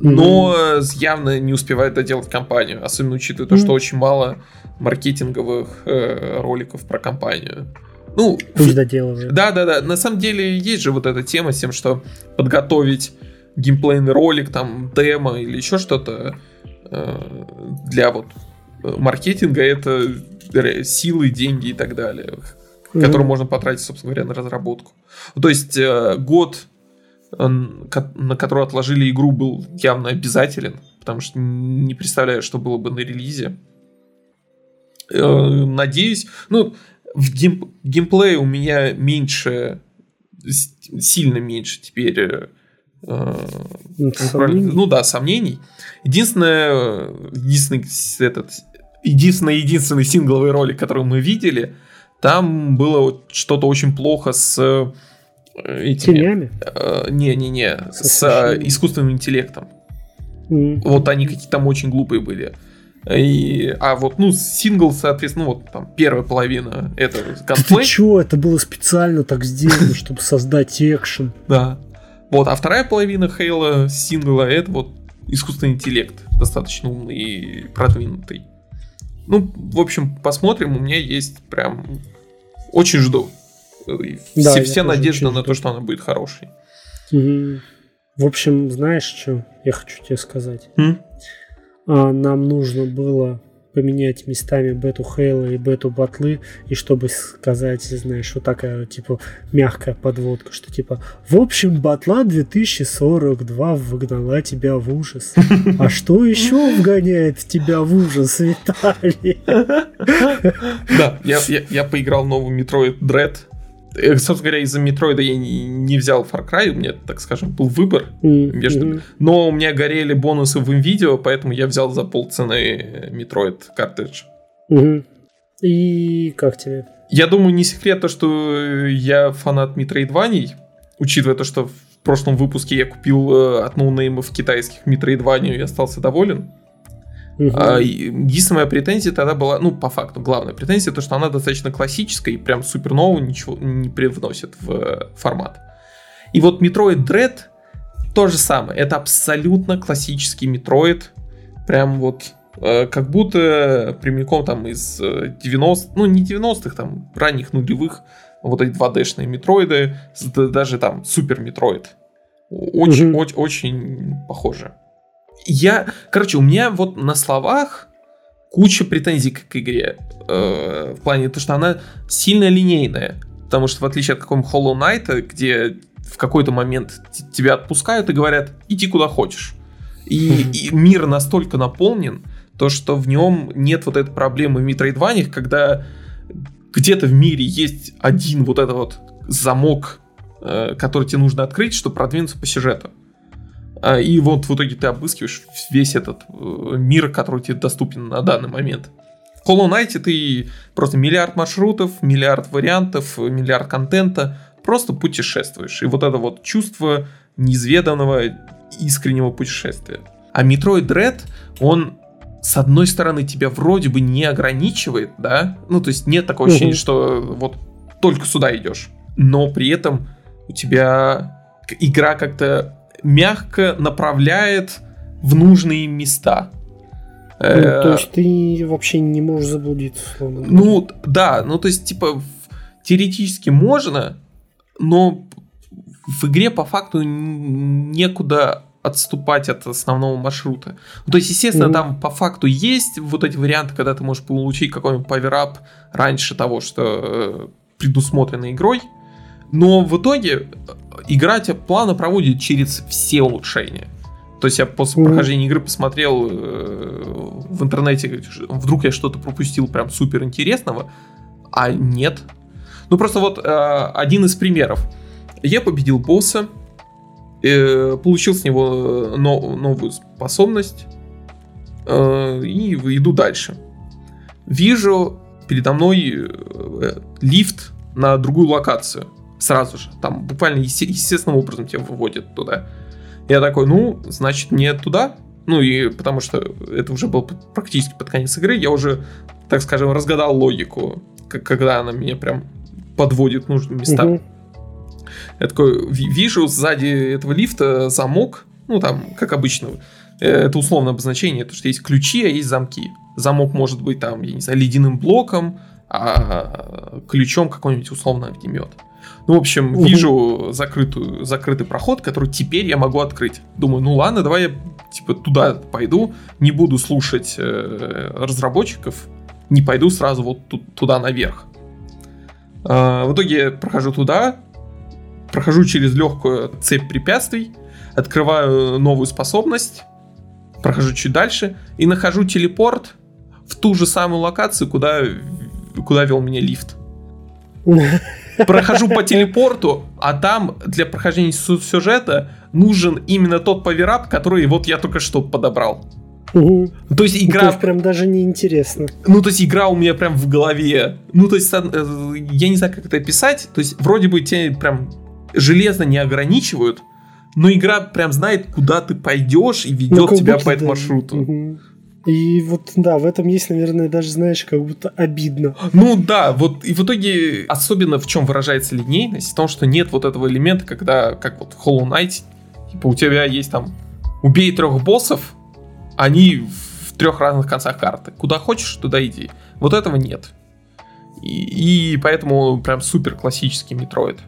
[SPEAKER 1] Но mm-hmm. явно не успевает доделать компанию, особенно учитывая mm-hmm. то, что очень мало маркетинговых э, роликов про компанию. Ну,
[SPEAKER 2] Пусть доделывают.
[SPEAKER 1] Да, да, да. На самом деле есть же вот эта тема с тем, что подготовить геймплейный ролик, там, демо или еще что-то э, для вот э, маркетинга это силы, деньги и так далее, mm-hmm. которые можно потратить, собственно говоря, на разработку. То есть э, год, э, на который отложили игру, был явно обязателен, потому что не представляю, что было бы на релизе. Э, надеюсь, ну, в гейм, геймплее у меня меньше, сильно меньше теперь э, ну да, сомнений. Единственное, единственный этот, единственный, единственный сингловый ролик, который мы видели, там было что-то очень плохо с э, этими...
[SPEAKER 2] Тенями?
[SPEAKER 1] Э, не-не-не, с, с искусственным интеллектом. Mm-hmm. Вот они какие-то там очень глупые были. И, а вот, ну, сингл, соответственно, ну, вот там первая половина это
[SPEAKER 2] ганплей. Ты чё, это было специально так сделано, чтобы создать экшен.
[SPEAKER 1] Да. Вот, а вторая половина Хейла сингла это вот искусственный интеллект, достаточно умный и продвинутый. Ну, в общем, посмотрим, у меня есть прям... Очень жду. Да, все все надежды на то, что она будет хорошей.
[SPEAKER 2] Угу. В общем, знаешь, что я хочу тебе сказать?
[SPEAKER 1] М?
[SPEAKER 2] А, нам нужно было поменять местами бету Хейла и бету Батлы, и чтобы сказать, знаешь, вот такая, типа, мягкая подводка, что, типа, в общем, Батла 2042 выгнала тебя в ужас. А что еще вгоняет тебя в ужас, Виталий?
[SPEAKER 1] Да, я, я, я поиграл в новый Metroid Dread, собственно говоря, из-за Метроида я не, не взял Far Cry, у меня, так скажем, был выбор mm-hmm. между... Но у меня горели бонусы в видео, поэтому я взял за полцены Metroid картридж.
[SPEAKER 2] Mm-hmm. И как тебе?
[SPEAKER 1] Я думаю, не секрет то, что я фанат Metroidvania, учитывая то, что в прошлом выпуске я купил э, от ноунеймов китайских Metroidvania и остался доволен. Угу. А, единственная претензия тогда была, ну, по факту, главная претензия, то, что она достаточно классическая и прям супер нового ничего не привносит в э, формат. И вот Metroid Dread то же самое. Это абсолютно классический Metroid. Прям вот э, как будто прямиком там из 90 э, ну не 90-х, там ранних нулевых, вот эти 2D-шные метроиды, даже там Super Metroid. Очень, угу. очень, очень похоже я, короче, у меня вот на словах куча претензий к игре. Э, в плане то, что она сильно линейная. Потому что в отличие от какого-нибудь Hollow Knight, где в какой-то момент тебя отпускают и говорят, иди куда хочешь. И, и мир настолько наполнен, то что в нем нет вот этой проблемы в Metroidvania, когда где-то в мире есть один вот этот вот замок, э, который тебе нужно открыть, чтобы продвинуться по сюжету. А, и вот в итоге ты обыскиваешь весь этот э, мир, который тебе доступен на данный момент. В Hollow Knight ты просто миллиард маршрутов, миллиард вариантов, миллиард контента, просто путешествуешь. И вот это вот чувство неизведанного искреннего путешествия. А Metroid Dread, он с одной стороны тебя вроде бы не ограничивает, да, ну то есть нет такого ощущения, что вот только сюда идешь, но при этом у тебя игра как-то мягко направляет в нужные места.
[SPEAKER 2] Ну, э, то есть ты вообще не можешь заблудиться.
[SPEAKER 1] Ну, да, ну то есть, типа, теоретически можно, но в игре по факту некуда отступать от основного маршрута. Ну, то есть, естественно, mm-hmm. там по факту есть вот эти варианты, когда ты можешь получить какой-нибудь паверап раньше того, что э, предусмотрено игрой. Но в итоге игра тебя плавно проводит через все улучшения. То есть я после mm-hmm. прохождения игры посмотрел э, в интернете, вдруг я что-то пропустил прям супер интересного, а нет. Ну просто вот э, один из примеров. Я победил босса, э, получил с него но, новую способность э, и иду дальше. Вижу передо мной лифт на другую локацию сразу же. Там буквально есте- естественным образом тебя выводят туда. Я такой, ну, значит, не туда. Ну, и потому что это уже был практически под конец игры, я уже, так скажем, разгадал логику, когда она меня прям подводит в нужные места. Угу. Я такой вижу сзади этого лифта замок, ну там, как обычно, э, это условное обозначение, то что есть ключи, а есть замки. Замок может быть там, я не знаю, ледяным блоком, а ключом какой-нибудь условно огнемет. Ну, в общем, угу. вижу закрытую, закрытый проход, который теперь я могу открыть. Думаю, ну ладно, давай я типа туда пойду, не буду слушать э, разработчиков, не пойду сразу вот тут, туда наверх. Э, в итоге прохожу туда, прохожу через легкую цепь препятствий, открываю новую способность, прохожу чуть дальше и нахожу телепорт в ту же самую локацию, куда, куда вел меня лифт. Прохожу по телепорту, а там для прохождения сюжета нужен именно тот поверап, который вот я только что подобрал.
[SPEAKER 2] Угу. То есть игра... То есть прям даже не интересно.
[SPEAKER 1] Ну, то есть игра у меня прям в голове. Ну, то есть э, я не знаю, как это описать. То есть вроде бы тебе прям железно не ограничивают, но игра прям знает, куда ты пойдешь и ведет ну, тебя по этому да. маршруту. Угу.
[SPEAKER 2] И вот, да, в этом есть, наверное, даже, знаешь, как будто обидно.
[SPEAKER 1] Ну да, вот и в итоге особенно в чем выражается линейность, в том, что нет вот этого элемента, когда, как вот Hollow Knight, типа у тебя есть там убей трех боссов, они в трех разных концах карты. Куда хочешь, туда иди. Вот этого нет. И, и поэтому прям супер классический Metroid.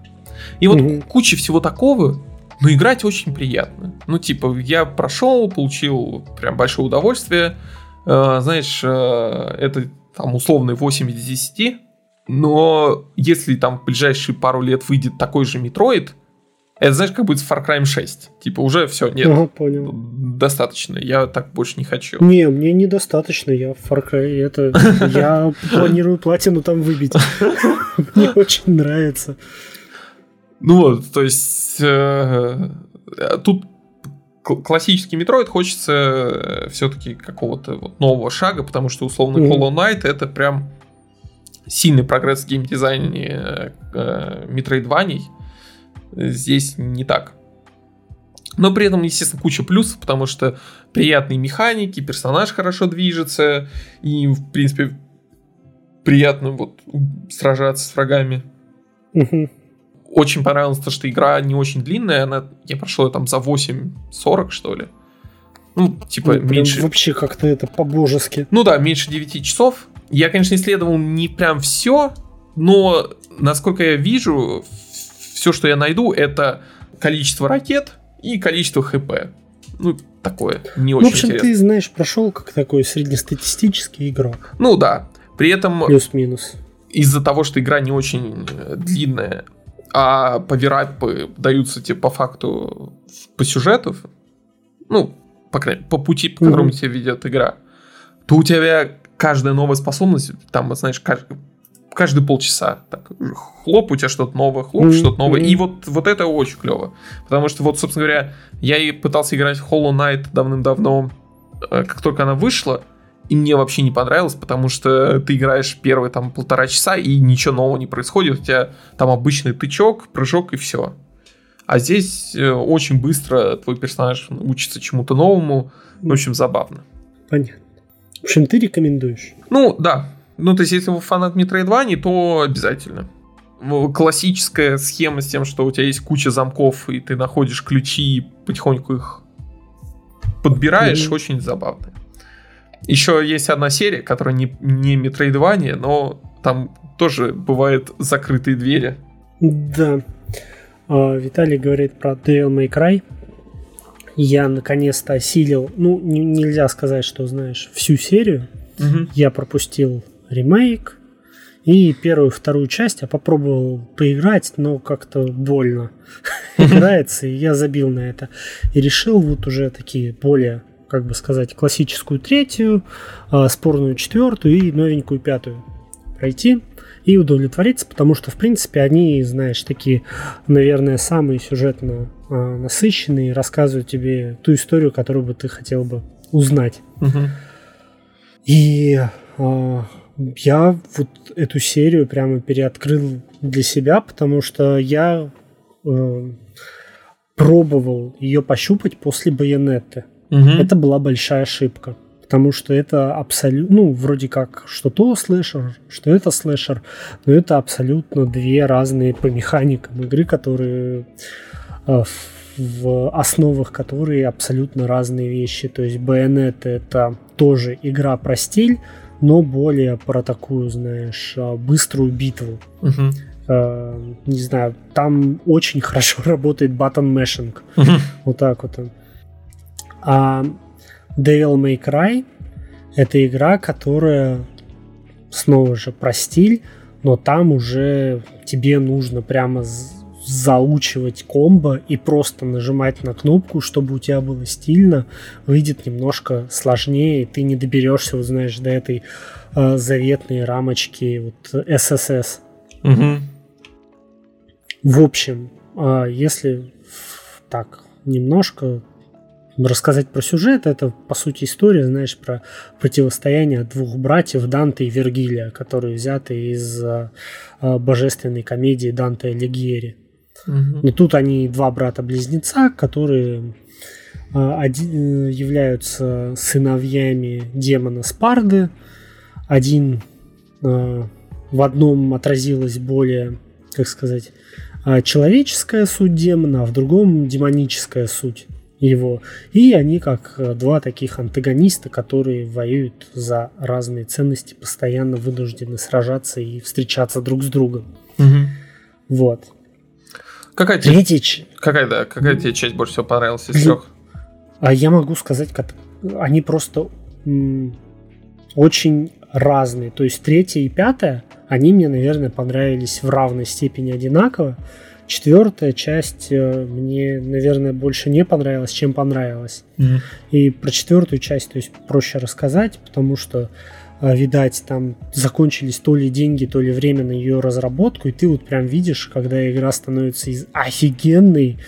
[SPEAKER 1] И вот mm-hmm. куча всего такого, но играть очень приятно. Ну, типа, я прошел, получил прям большое удовольствие. Э, знаешь, э, это там условный 8 из 10. Но если там в ближайшие пару лет выйдет такой же Metroid, это знаешь, как будет с Far Cry 6. Типа уже все, нет. Ага, понял. Достаточно. Я так больше не хочу.
[SPEAKER 2] Не, мне недостаточно. Я в Far Cry это. Я планирую платину там выбить. Мне очень нравится.
[SPEAKER 1] Ну вот, то есть э, тут классический Metroid хочется э, все-таки какого-то вот нового шага, потому что условно mm-hmm. Hollow Knight это прям сильный прогресс в геймдизайне э, Metroidvania. Здесь не так. Но при этом, естественно, куча плюсов, потому что приятные механики, персонаж хорошо движется, и, в принципе, приятно вот сражаться с врагами.
[SPEAKER 2] Угу
[SPEAKER 1] очень понравилось то, что игра не очень длинная, она, я прошел ее там за 8.40, что ли. Ну, типа, ну, меньше...
[SPEAKER 2] Вообще как-то это по-божески.
[SPEAKER 1] Ну да, меньше 9 часов. Я, конечно, исследовал не прям все, но, насколько я вижу, все, что я найду, это количество ракет и количество хп. Ну, такое, не очень ну, В общем, интересно.
[SPEAKER 2] ты, знаешь, прошел как такой среднестатистический игрок.
[SPEAKER 1] Ну да. При этом...
[SPEAKER 2] Плюс-минус.
[SPEAKER 1] Из-за того, что игра не очень э, длинная, а поверапы даются тебе по факту по сюжету, ну, по, по пути, по которому mm-hmm. тебя ведет игра, то у тебя каждая новая способность, там, знаешь, каждый, каждые полчаса. Так, хлоп, у тебя что-то новое, хлоп, mm-hmm. что-то новое. И вот, вот это очень клево. Потому что, вот, собственно говоря, я и пытался играть в Hollow Knight давным-давно, э, как только она вышла, И мне вообще не понравилось, потому что ты играешь первые там полтора часа, и ничего нового не происходит. У тебя там обычный тычок, прыжок и все. А здесь э, очень быстро твой персонаж учится чему-то новому. В общем, забавно.
[SPEAKER 2] Понятно. В общем, ты рекомендуешь?
[SPEAKER 1] Ну, да. Ну, то есть, если вы фанат Metroidvania, то обязательно. Классическая схема с тем, что у тебя есть куча замков, и ты находишь ключи и потихоньку их подбираешь, mm-hmm. очень забавно. Еще есть одна серия, которая не, не Metroidvania, но там тоже бывают закрытые двери.
[SPEAKER 2] Да. А, Виталий говорит про Devil May Cry. Я наконец-то осилил, ну, не, нельзя сказать, что знаешь, всю серию. Угу. Я пропустил ремейк и первую, вторую часть я попробовал поиграть, но как-то больно играется, и я забил на это. И решил вот уже такие более как бы сказать, классическую третью, а, спорную четвертую и новенькую пятую пройти и удовлетвориться, потому что, в принципе, они, знаешь, такие, наверное, самые сюжетно а, насыщенные, рассказывают тебе ту историю, которую бы ты хотел бы узнать. Угу. И а, я вот эту серию прямо переоткрыл для себя, потому что я э, пробовал ее пощупать после байонеты. Угу. Это была большая ошибка. Потому что это абсолютно, ну, вроде как, что то слэшер, что это слэшер, но это абсолютно две разные по механикам игры, которые э, в основах которые абсолютно разные вещи. То есть Bayonetta это тоже игра про стиль, но более про такую, знаешь, э, быструю битву. Uh-huh. Э, не знаю, там очень хорошо работает button mashing. Uh-huh. Вот так вот. А Devil May Cry это игра, которая снова же про стиль, но там уже тебе нужно прямо заучивать комбо и просто нажимать на кнопку, чтобы у тебя было стильно, выйдет немножко сложнее, и ты не доберешься, вот знаешь, до этой э, заветной рамочки вот SSS. Угу. В общем, э, если так немножко рассказать про сюжет, это, по сути, история, знаешь, про противостояние двух братьев Данте и Вергилия, которые взяты из а, а, божественной комедии Данте Алигьери. Угу. Но тут они два брата-близнеца, которые а, один, являются сыновьями демона Спарды. Один в одном отразилась более, как сказать, человеческая суть демона, а в другом демоническая суть его. И они как э, два таких антагониста, которые воюют за разные ценности, постоянно вынуждены сражаться и встречаться друг с другом. Угу. Вот.
[SPEAKER 1] Какая, Третья... тебе, какая, да, какая тебе часть больше всего понравилась из трех?
[SPEAKER 2] А я могу сказать, как они просто очень разные. То есть третья и пятая, они мне, наверное, понравились в равной степени одинаково. Четвертая часть э, мне, наверное, больше не понравилась, чем понравилась. Mm-hmm. И про четвертую часть, то есть проще рассказать, потому что, э, видать, там закончились то ли деньги, то ли время на ее разработку, и ты вот прям видишь, когда игра становится из офигенной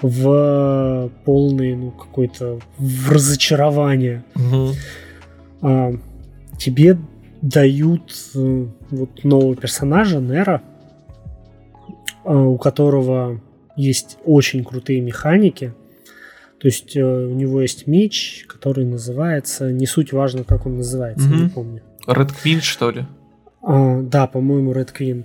[SPEAKER 2] в полный, ну, какой-то в разочарование. Mm-hmm. А, тебе дают э, вот нового персонажа, Нера, у которого есть очень крутые механики. То есть э, у него есть меч, который называется, не суть важно, как он называется, mm-hmm. не помню.
[SPEAKER 1] Red Queen, что ли?
[SPEAKER 2] А, да, по-моему, Red Queen.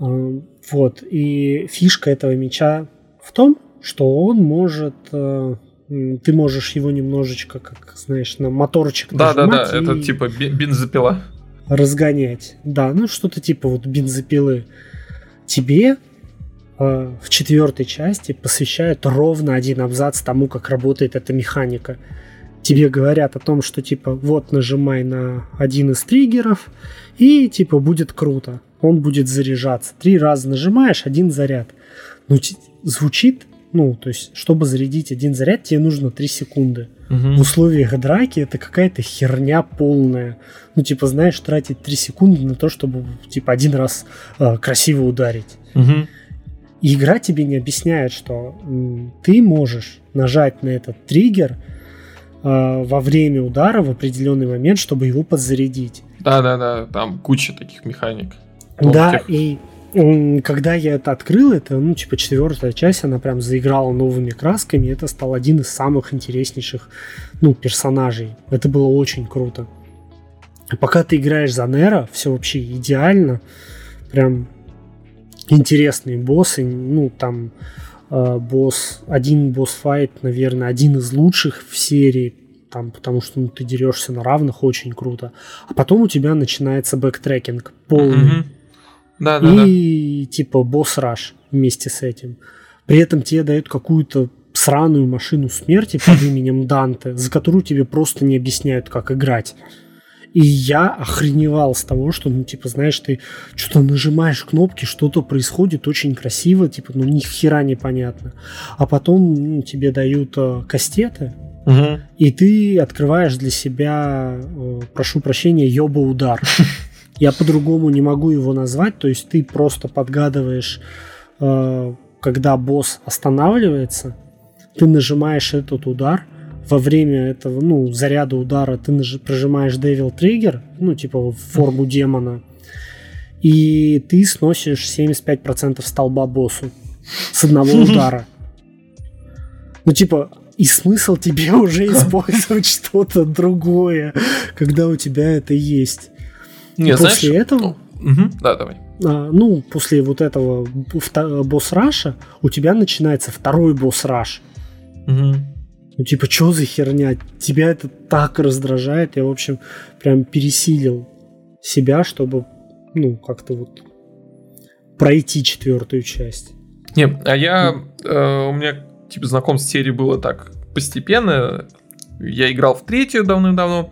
[SPEAKER 2] А, вот. И фишка этого меча в том, что он может э, ты можешь его немножечко, как знаешь, на моторчик
[SPEAKER 1] Да, да, да, это типа бензопила.
[SPEAKER 2] Разгонять. Да, ну что-то типа вот бензопилы тебе э, в четвертой части посвящают ровно один абзац тому, как работает эта механика. Тебе говорят о том, что типа вот нажимай на один из триггеров и типа будет круто. Он будет заряжаться. Три раза нажимаешь, один заряд. Ну, звучит, ну, то есть, чтобы зарядить один заряд, тебе нужно 3 секунды. Угу. В условиях драки это какая-то херня полная. Ну, типа, знаешь, тратить 3 секунды на то, чтобы, типа, один раз э, красиво ударить. Угу. И игра тебе не объясняет, что м, ты можешь нажать на этот триггер, э, во время удара в определенный момент, чтобы его подзарядить.
[SPEAKER 1] Да-да-да, там куча таких механик.
[SPEAKER 2] Да, и когда я это открыл, это, ну, типа, четвертая часть, она прям заиграла новыми красками, это стал один из самых интереснейших, ну, персонажей. Это было очень круто. пока ты играешь за Нера, все вообще идеально. Прям интересные боссы, ну, там э, босс, один boss fight, наверное, один из лучших в серии, там, потому что ну, ты дерешься на равных, очень круто. А потом у тебя начинается backtracking полный. Mm-hmm
[SPEAKER 1] да, да,
[SPEAKER 2] и да. типа boss rush вместе с этим. При этом тебе дают какую-то сраную машину смерти под именем Данте, за которую тебе просто не объясняют, как играть. И я охреневал с того, что, ну, типа, знаешь, ты что-то нажимаешь кнопки, что-то происходит очень красиво, типа, ну, ни хера непонятно. А потом ну, тебе дают э, кастеты, угу. и ты открываешь для себя, э, прошу прощения, ёба удар. Я по-другому не могу его назвать, то есть ты просто подгадываешь, э, когда босс останавливается, ты нажимаешь этот удар, во время этого, ну, заряда удара ты наж... прожимаешь Devil Trigger, ну, типа в форму демона, и ты сносишь 75% столба боссу с одного удара. Ну, типа, и смысл тебе уже использовать что-то другое, когда у тебя это есть.
[SPEAKER 1] Не,
[SPEAKER 2] после
[SPEAKER 1] знаешь,
[SPEAKER 2] этого...
[SPEAKER 1] Угу, да, давай.
[SPEAKER 2] А, ну, после вот этого босс-раша у тебя начинается второй босс-раш.
[SPEAKER 1] Угу.
[SPEAKER 2] Ну, типа, что за херня? Тебя это так раздражает. Я, в общем, прям пересилил себя, чтобы, ну, как-то вот пройти четвертую часть.
[SPEAKER 1] Не, а я... Э, у меня, типа, знакомство с серией было так постепенно. Я играл в третью давным-давно.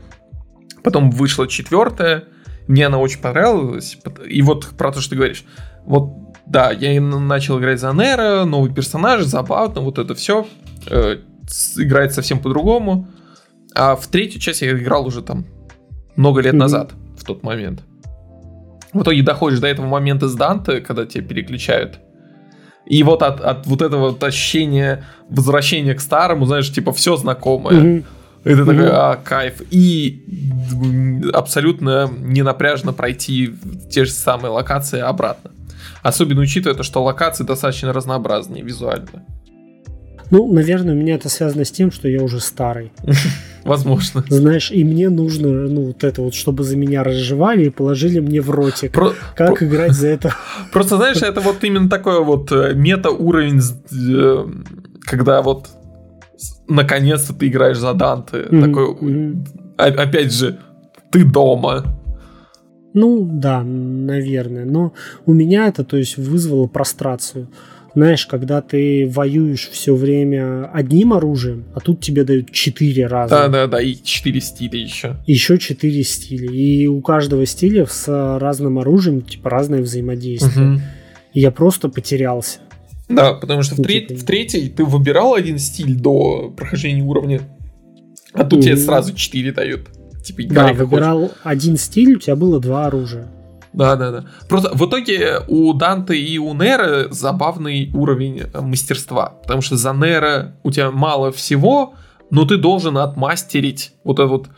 [SPEAKER 1] Потом вышла четвертая. Мне она очень понравилась. И вот про то, что ты говоришь. Вот, да, я начал играть за Нера, новый персонаж, забавно, вот это все. Э, играет совсем по-другому. А в третью часть я играл уже там много лет mm-hmm. назад, в тот момент. В итоге доходишь до этого момента с Данте, когда тебя переключают. И вот от, от вот этого вот ощущения возвращения к старому, знаешь, типа все знакомое. Mm-hmm. Это такой, а, кайф. И абсолютно не напряжно пройти те же самые локации обратно. Особенно учитывая то, что локации достаточно разнообразные визуально.
[SPEAKER 2] Ну, наверное, у меня это связано с тем, что я уже старый.
[SPEAKER 1] Возможно.
[SPEAKER 2] Знаешь, и мне нужно, ну, вот это вот, чтобы за меня разжевали и положили мне в ротик. Про... Как Про... играть за это?
[SPEAKER 1] Просто, знаешь, это вот именно такой вот э, мета-уровень, э, когда вот наконец-то ты играешь за Данте. Mm-hmm. Такой, mm-hmm. опять же, ты дома.
[SPEAKER 2] Ну, да, наверное. Но у меня это, то есть, вызвало прострацию. Знаешь, когда ты воюешь все время одним оружием, а тут тебе дают четыре раза.
[SPEAKER 1] Да, да, да, и четыре стиля еще.
[SPEAKER 2] Еще четыре стиля. И у каждого стиля с разным оружием, типа, разное взаимодействие. Угу. И я просто потерялся.
[SPEAKER 1] Да, потому что в, треть, в третьей ты выбирал один стиль до прохождения уровня, а тут тебе сразу четыре дают.
[SPEAKER 2] Типа, да, выбирал хочешь. один стиль, у тебя было два оружия.
[SPEAKER 1] Да, да, да. Просто в итоге у Данте и у Нера забавный уровень э, мастерства. Потому что за Нера у тебя мало всего, но ты должен отмастерить вот это вот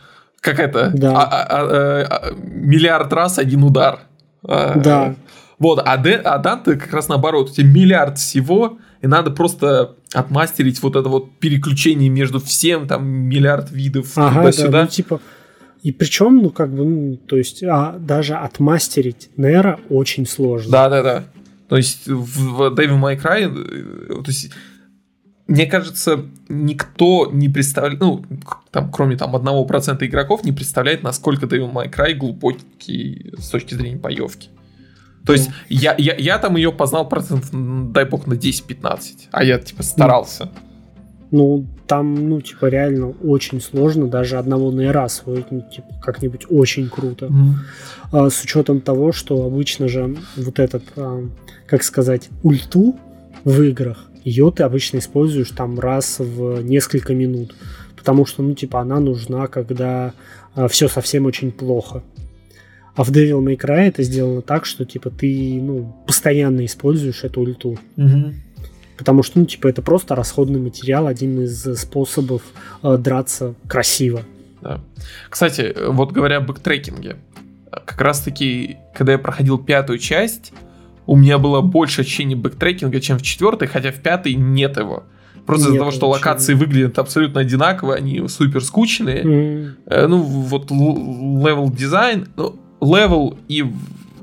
[SPEAKER 1] как это да. а, а, а, а, миллиард раз один удар.
[SPEAKER 2] А, да.
[SPEAKER 1] Вот, а, Де, а Данте как раз наоборот, у тебя миллиард всего, и надо просто отмастерить вот это вот переключение между всем, там, миллиард видов
[SPEAKER 2] ага, туда-сюда. Да, ну, типа, и причем, ну, как бы, ну, то есть, а, даже отмастерить Нера очень сложно.
[SPEAKER 1] Да-да-да. То есть, в, в Devil May Cry, э, то есть, мне кажется, никто не представляет, ну, там, кроме там одного процента игроков, не представляет, насколько Devil May Cry глубокий с точки зрения боевки. То есть я, я, я там ее познал процентов, дай бог, на 10-15, а я типа старался.
[SPEAKER 2] Ну, там, ну, типа, реально очень сложно даже одного нейра освоить, ну, типа, как-нибудь очень круто. Mm. А, с учетом того, что обычно же вот этот, а, как сказать, ульту в играх, ее ты обычно используешь там раз в несколько минут. Потому что, ну, типа, она нужна, когда а, все совсем очень плохо. А в Devil May Cry это сделано так, что типа ты ну, постоянно используешь эту ульту.
[SPEAKER 1] Угу.
[SPEAKER 2] Потому что, ну, типа, это просто расходный материал, один из способов э, драться красиво.
[SPEAKER 1] Да. Кстати, вот говоря о backtracking е, как раз таки, когда я проходил пятую часть, у меня было больше ощущения backtracking а, чем в четвертой, хотя в пятой нет его. Просто из-за того, что локации выглядят абсолютно одинаково, они супер скучные. Mm. Ну, вот level дизайн, ну, level и,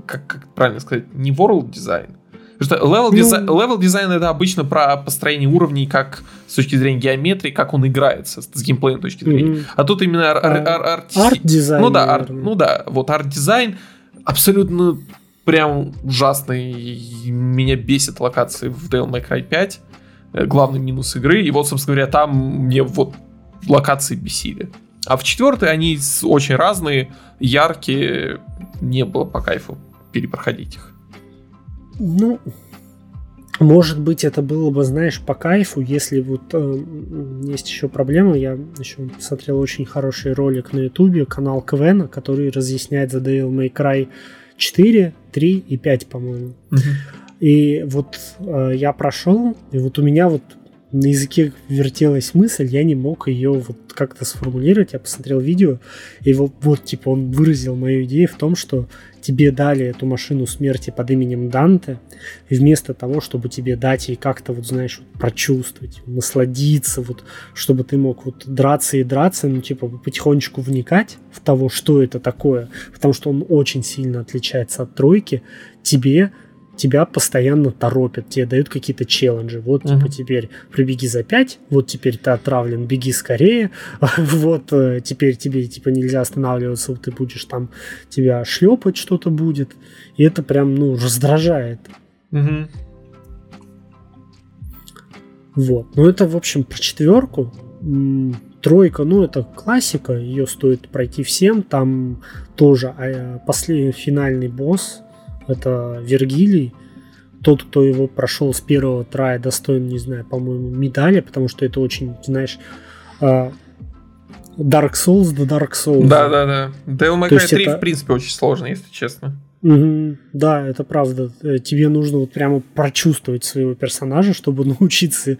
[SPEAKER 1] как, как правильно сказать, не world дизайн, Потому что level, дизайн, ну... level дизайн это обычно про построение уровней, как с точки зрения геометрии, как он играется, с, геймплейной точки зрения. Mm-hmm. А тут именно
[SPEAKER 2] арт-дизайн.
[SPEAKER 1] Ну да, ар, ну да, вот арт-дизайн абсолютно прям ужасный. Меня бесит локации в Devil May Cry 5. Э, главный минус игры. И вот, собственно говоря, там мне вот локации бесили. А в четвертой они очень разные, яркие. Не было по кайфу перепроходить их.
[SPEAKER 2] Ну, может быть, это было бы, знаешь, по кайфу, если вот э, есть еще проблема. Я еще смотрел очень хороший ролик на Ютубе, канал Квена, который разъясняет за Devil May Cry 4, 3 и 5, по-моему. И вот э, я прошел, и вот у меня вот на языке вертелась мысль, я не мог ее вот как-то сформулировать. Я посмотрел видео, и вот, вот типа он выразил мою идею в том, что тебе дали эту машину смерти под именем Данте, и вместо того, чтобы тебе дать ей как-то, вот знаешь, вот, прочувствовать, насладиться, вот, чтобы ты мог вот драться и драться, ну, типа, потихонечку вникать в того, что это такое, потому что он очень сильно отличается от тройки, тебе тебя постоянно торопят, тебе дают какие-то челленджи. Вот, uh-huh. типа, теперь прибеги за 5, вот теперь ты отравлен, беги скорее, вот э, теперь тебе, типа, нельзя останавливаться, ты будешь там, тебя шлепать что-то будет, и это прям, ну, раздражает.
[SPEAKER 1] Uh-huh.
[SPEAKER 2] Вот. Ну, это, в общем, про четверку. Тройка, ну, это классика, ее стоит пройти всем. Там тоже а, последний финальный босс, это Вергилий. Тот, кто его прошел с первого трая, достоин, не знаю, по-моему, медали, потому что это очень, знаешь, а, Dark Souls до Dark Souls.
[SPEAKER 1] Да, да, да. Devil May Cry 3, это... в принципе, очень сложно, если честно.
[SPEAKER 2] Угу, да, это правда. Э, тебе нужно вот прямо прочувствовать своего персонажа, чтобы научиться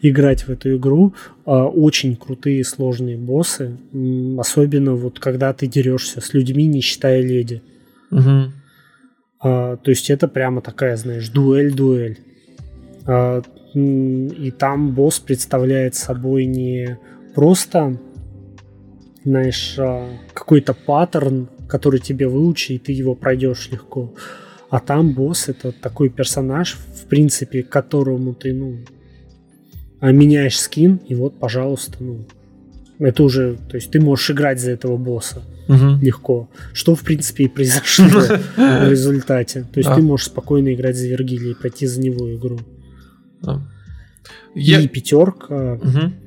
[SPEAKER 2] играть в эту игру. А, очень крутые сложные боссы, особенно вот когда ты дерешься с людьми, не считая леди.
[SPEAKER 1] Угу.
[SPEAKER 2] А, то есть это прямо такая, знаешь, дуэль-дуэль. А, и там босс представляет собой не просто, знаешь, а, какой-то паттерн, который тебе выучи, и ты его пройдешь легко. А там босс это такой персонаж, в принципе, которому ты, ну, меняешь skin, и вот, пожалуйста, ну, это уже, то есть ты можешь играть за этого босса
[SPEAKER 1] угу.
[SPEAKER 2] легко. Что, в принципе, и произошло в результате. То есть ты можешь спокойно играть за Вергилия и пройти за него игру. И пятерка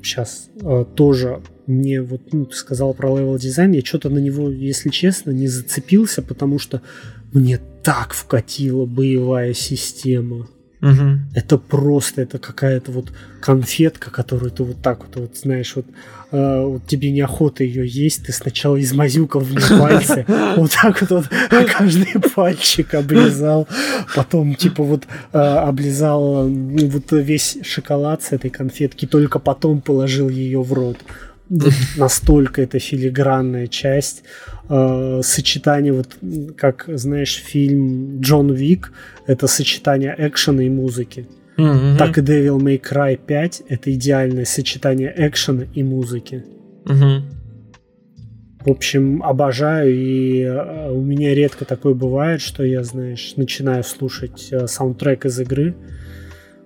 [SPEAKER 2] сейчас а, тоже мне вот, ну, ты сказал про level дизайн, я что-то на него, если честно, не зацепился, потому что мне так вкатила боевая система.
[SPEAKER 1] Угу.
[SPEAKER 2] Это просто, это какая-то вот конфетка, которую ты вот так вот, вот знаешь, вот, э, вот тебе неохота ее есть, ты сначала измазюкал в нее пальцы, вот так вот, вот каждый пальчик облизал, потом типа вот э, облизал вот весь шоколад с этой конфетки, только потом положил ее в рот вот настолько это филигранная часть э, сочетание вот как знаешь фильм Джон Вик это сочетание экшена и музыки
[SPEAKER 1] mm-hmm.
[SPEAKER 2] так и Devil May Cry 5 это идеальное сочетание экшена и музыки
[SPEAKER 1] mm-hmm.
[SPEAKER 2] в общем обожаю и э, у меня редко такое бывает что я знаешь начинаю слушать э, саундтрек из игры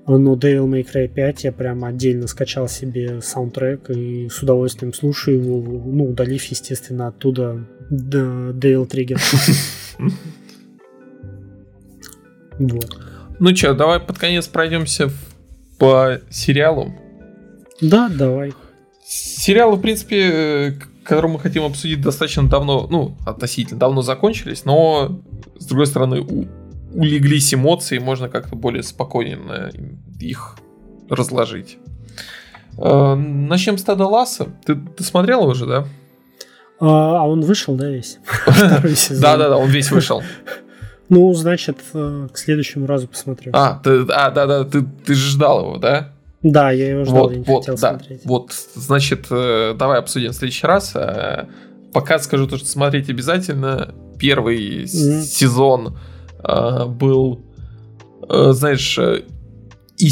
[SPEAKER 2] но Devil May Cry 5 я прям отдельно скачал себе саундтрек и с удовольствием слушаю его, ну, удалив, естественно, оттуда Devil Trigger. Вот.
[SPEAKER 1] Ну что, давай под конец пройдемся по сериалу.
[SPEAKER 2] Да, давай.
[SPEAKER 1] Сериалы, в принципе, э, которые мы хотим обсудить, достаточно давно, ну, относительно давно закончились, но, с другой стороны, улеглись эмоции, можно как-то более спокойно их разложить. Э, начнем с Теда Ласса. Ты, ты смотрел его же, да?
[SPEAKER 2] А, а он вышел, да, весь?
[SPEAKER 1] Да, да, да, он весь вышел.
[SPEAKER 2] Ну, значит, э, к следующему разу посмотрю.
[SPEAKER 1] А, ты, а да, да, ты, ты же ждал его, да?
[SPEAKER 2] Да, я его ждал,
[SPEAKER 1] вот,
[SPEAKER 2] я не
[SPEAKER 1] вот,
[SPEAKER 2] хотел
[SPEAKER 1] да.
[SPEAKER 2] смотреть.
[SPEAKER 1] Вот, значит, э, давай обсудим в следующий раз. Э, Пока скажу то, что смотреть обязательно. Первый
[SPEAKER 2] Мгм.
[SPEAKER 1] сезон был, э, знаешь, э, и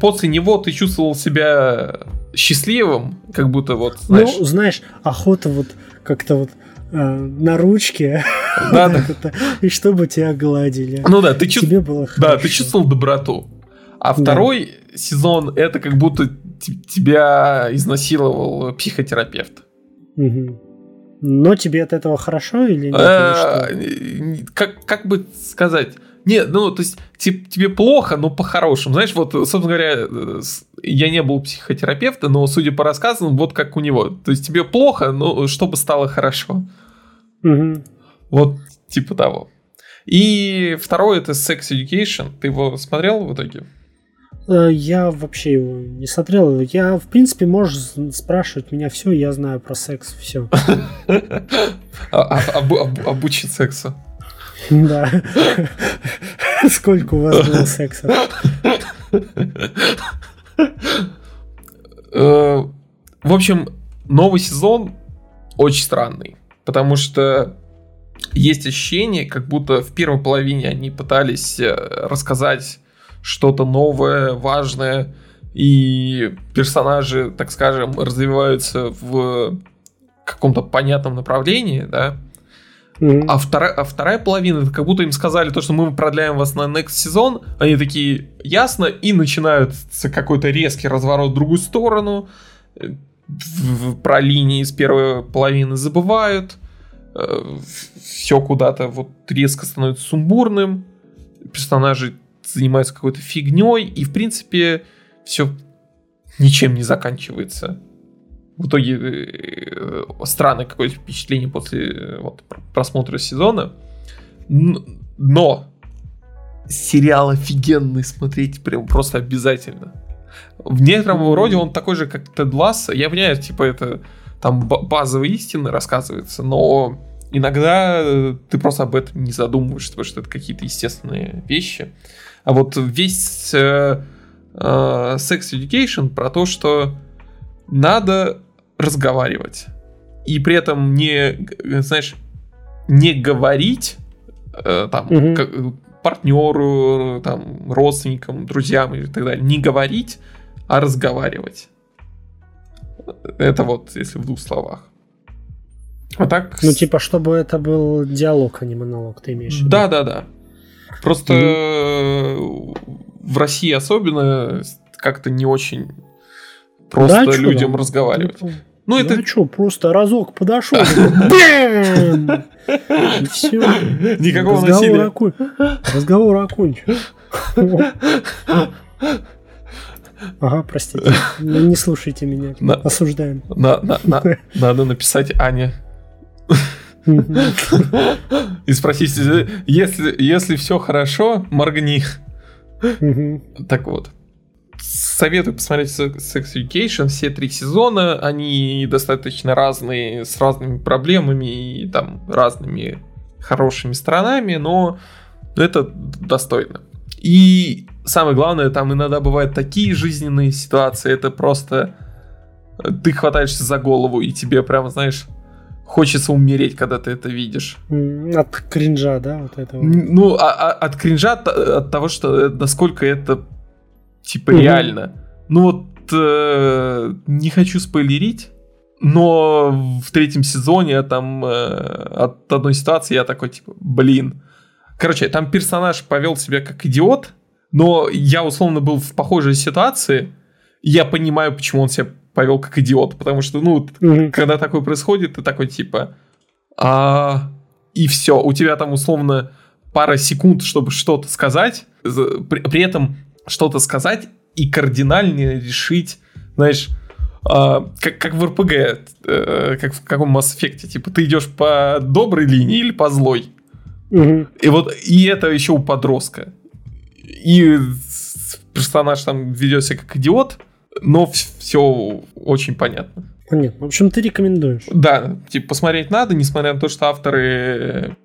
[SPEAKER 1] после него ты чувствовал себя счастливым, как будто вот, знаешь,
[SPEAKER 2] Ну, знаешь, охота вот как-то вот э, на ручке,
[SPEAKER 1] да, да.
[SPEAKER 2] и чтобы тебя гладили.
[SPEAKER 1] ну да, ты чувствовал, да, ты чувствовал доброту. А
[SPEAKER 2] Да.
[SPEAKER 1] второй сезон это как будто тебя изнасиловал психотерапевт.
[SPEAKER 2] Мгм. Но тебе от этого хорошо или нет?
[SPEAKER 1] Э? Как, как бы сказать? Нет, ну, то есть те- тебе плохо, но по-хорошему. Знаешь, вот, собственно говоря, э, я не был психотерапевтом, но судя по рассказам, вот как у него. То есть тебе плохо, но чтобы стало хорошо.
[SPEAKER 2] Мгм.
[SPEAKER 1] Вот типа того. И второй это Sex Education. Ты его смотрел в итоге?
[SPEAKER 2] Э, Я вообще его не смотрел. Я, в принципе, можешь спрашивать меня все, я знаю про секс, все.
[SPEAKER 1] А- а- обу- обу- Обучить сексу.
[SPEAKER 2] Да. Сколько у вас было секса?
[SPEAKER 1] Э, В общем, новый сезон очень странный, потому что есть ощущение, как будто в первой половине они пытались э, рассказать что-то новое, важное, и персонажи, так скажем, развиваются в каком-то понятном направлении, да,
[SPEAKER 2] Мгм.
[SPEAKER 1] а вторая, а вторая половина, это как будто им сказали то, что мы продляем вас на next сезон, они такие, ясно, и начинается какой-то резкий разворот в другую сторону, э, про линии с первой половины забывают, все куда-то вот резко становится сумбурным, персонажи занимаются какой-то фигней, и в принципе все ничем не заканчивается. В итоге э, странное какое-то впечатление после э, вот, пр- просмотра сезона. Но сериал офигенный смотреть прям просто обязательно. В некотором роде он такой же, как Тед Ласса. Я понимаю, типа это там ба- базовые истины рассказываются, но иногда э, ты просто об этом не задумываешься, потому что это какие-то естественные вещи. А вот весь э, э, Sex Education про то, что надо разговаривать. И при этом не, г- знаешь, не говорить э, там
[SPEAKER 2] Мгм.
[SPEAKER 1] как- партнеру, там, родственникам, друзьям и так далее. Не говорить, а разговаривать. Это вот, если в двух словах. А так...
[SPEAKER 2] Ну, типа, чтобы это был диалог, а не монолог, ты имеешь в виду?
[SPEAKER 1] Да, да, да. Просто э, в России особенно как-то не очень просто
[SPEAKER 2] Да,
[SPEAKER 1] людям
[SPEAKER 2] там?
[SPEAKER 1] разговаривать.
[SPEAKER 2] Ну,
[SPEAKER 1] Ну,
[SPEAKER 2] да
[SPEAKER 1] это
[SPEAKER 2] что, просто разок подошел, все.
[SPEAKER 1] никакого насилия.
[SPEAKER 2] Разговор окончен. Ага, простите. Не слушайте меня. Осуждаем.
[SPEAKER 1] На- на- на- Надо написать
[SPEAKER 2] Мгм.
[SPEAKER 1] И спросить, если, если все хорошо, моргни. Так вот. Советую посмотреть Sex Education, все три сезона, они достаточно разные, с разными проблемами и там разными хорошими сторонами, но это достойно. И самое главное, там иногда бывают такие жизненные ситуации, это просто э, ты хватаешься за голову и тебе прям, знаешь, хочется умереть, когда ты это видишь.
[SPEAKER 2] От кринжа, да, вот этого.
[SPEAKER 1] Ну, а- а- от кринжа, от, от того, что э, насколько это типа
[SPEAKER 2] Мгм.
[SPEAKER 1] реально. Ну вот э, не хочу спойлерить, но в третьем сезоне там э, от одной ситуации я такой типа, блин. Короче, там персонаж повел себя как идиот, но я условно был в похожей ситуации, я понимаю, почему он себя повел как идиот, потому что, ну,
[SPEAKER 2] Мгм.
[SPEAKER 1] когда такое происходит, ты такой типа, а и все, у тебя там условно пара секунд, чтобы что-то сказать, за- при, при этом что-то сказать и кардинально решить, знаешь, а, как, как в РПГ, э, как в каком Mass Effect, типа ты идешь по доброй линии или по злой.
[SPEAKER 2] Мгм.
[SPEAKER 1] И вот и это еще у подростка. И персонаж там ведет себя как идиот, но все очень понятно.
[SPEAKER 2] Понятно. В общем, ты рекомендуешь.
[SPEAKER 1] Да, типа посмотреть надо, несмотря на то, что авторы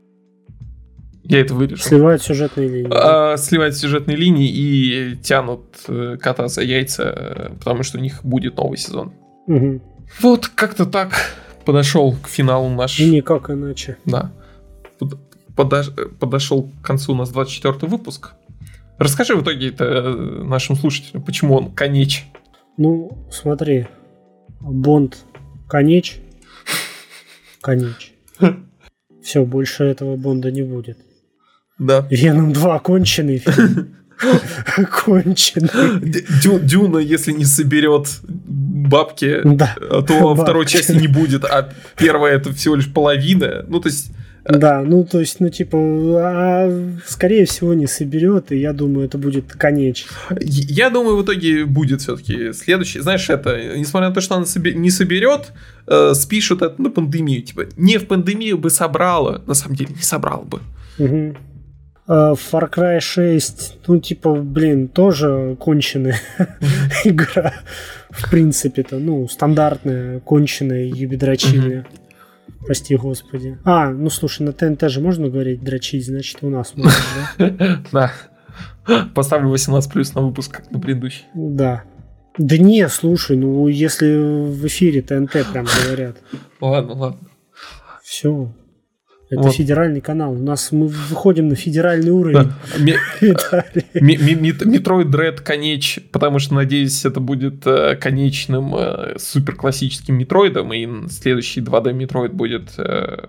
[SPEAKER 1] Я это вырежу.
[SPEAKER 2] Сливают сюжетные линии.
[SPEAKER 1] А, сливают сюжетные линии и тянут э, кота за яйца, э, потому что у них будет новый сезон.
[SPEAKER 2] Угу.
[SPEAKER 1] Вот как-то так подошел к финалу наш...
[SPEAKER 2] И никак иначе.
[SPEAKER 1] Да. Под- подош- Подошел к концу у нас 24 выпуск. Расскажи в итоге это э, нашим слушателям, почему он конеч.
[SPEAKER 2] Ну, смотри. Бонд конеч. Конеч. Все, больше этого Бонда не будет.
[SPEAKER 1] Да.
[SPEAKER 2] Веном 2 конченый фильм. Конченый.
[SPEAKER 1] Дю- Дюна, если не соберет бабки,
[SPEAKER 2] Да.
[SPEAKER 1] то второй части не будет, а первая это всего лишь половина. Ну, то есть,
[SPEAKER 2] Да, ну то есть, ну типа, а, скорее всего не соберет, и я думаю, это будет конечный.
[SPEAKER 1] я думаю, в итоге будет все-таки следующий. Знаешь, это, несмотря на то, что она не соберет, э, спишут это на пандемию. Типа, не в пандемию бы собрала, на самом деле не собрал бы.
[SPEAKER 2] А, Far Cry 6, ну типа, блин, тоже конченая игра. В принципе-то, ну, стандартная, конченая ебедрочильня. Прости, господи. А, ну слушай, на ТНТ же можно говорить дрочить, значит у нас можно, да?
[SPEAKER 1] Да. Поставлю 18 плюс на выпуск, как на предыдущий.
[SPEAKER 2] Да. Да не, слушай, ну если в эфире ТНТ прям говорят.
[SPEAKER 1] Ладно, ладно.
[SPEAKER 2] Все. Это
[SPEAKER 1] Вот.
[SPEAKER 2] федеральный канал. У нас мы выходим на федеральный уровень.
[SPEAKER 1] Ме-
[SPEAKER 2] Виталий.
[SPEAKER 1] Ми- ми- мит- Metroid Dread конеч, потому что, надеюсь, это будет э, конечным э, супер классическим метроидом, и следующий 2D метроид будет э,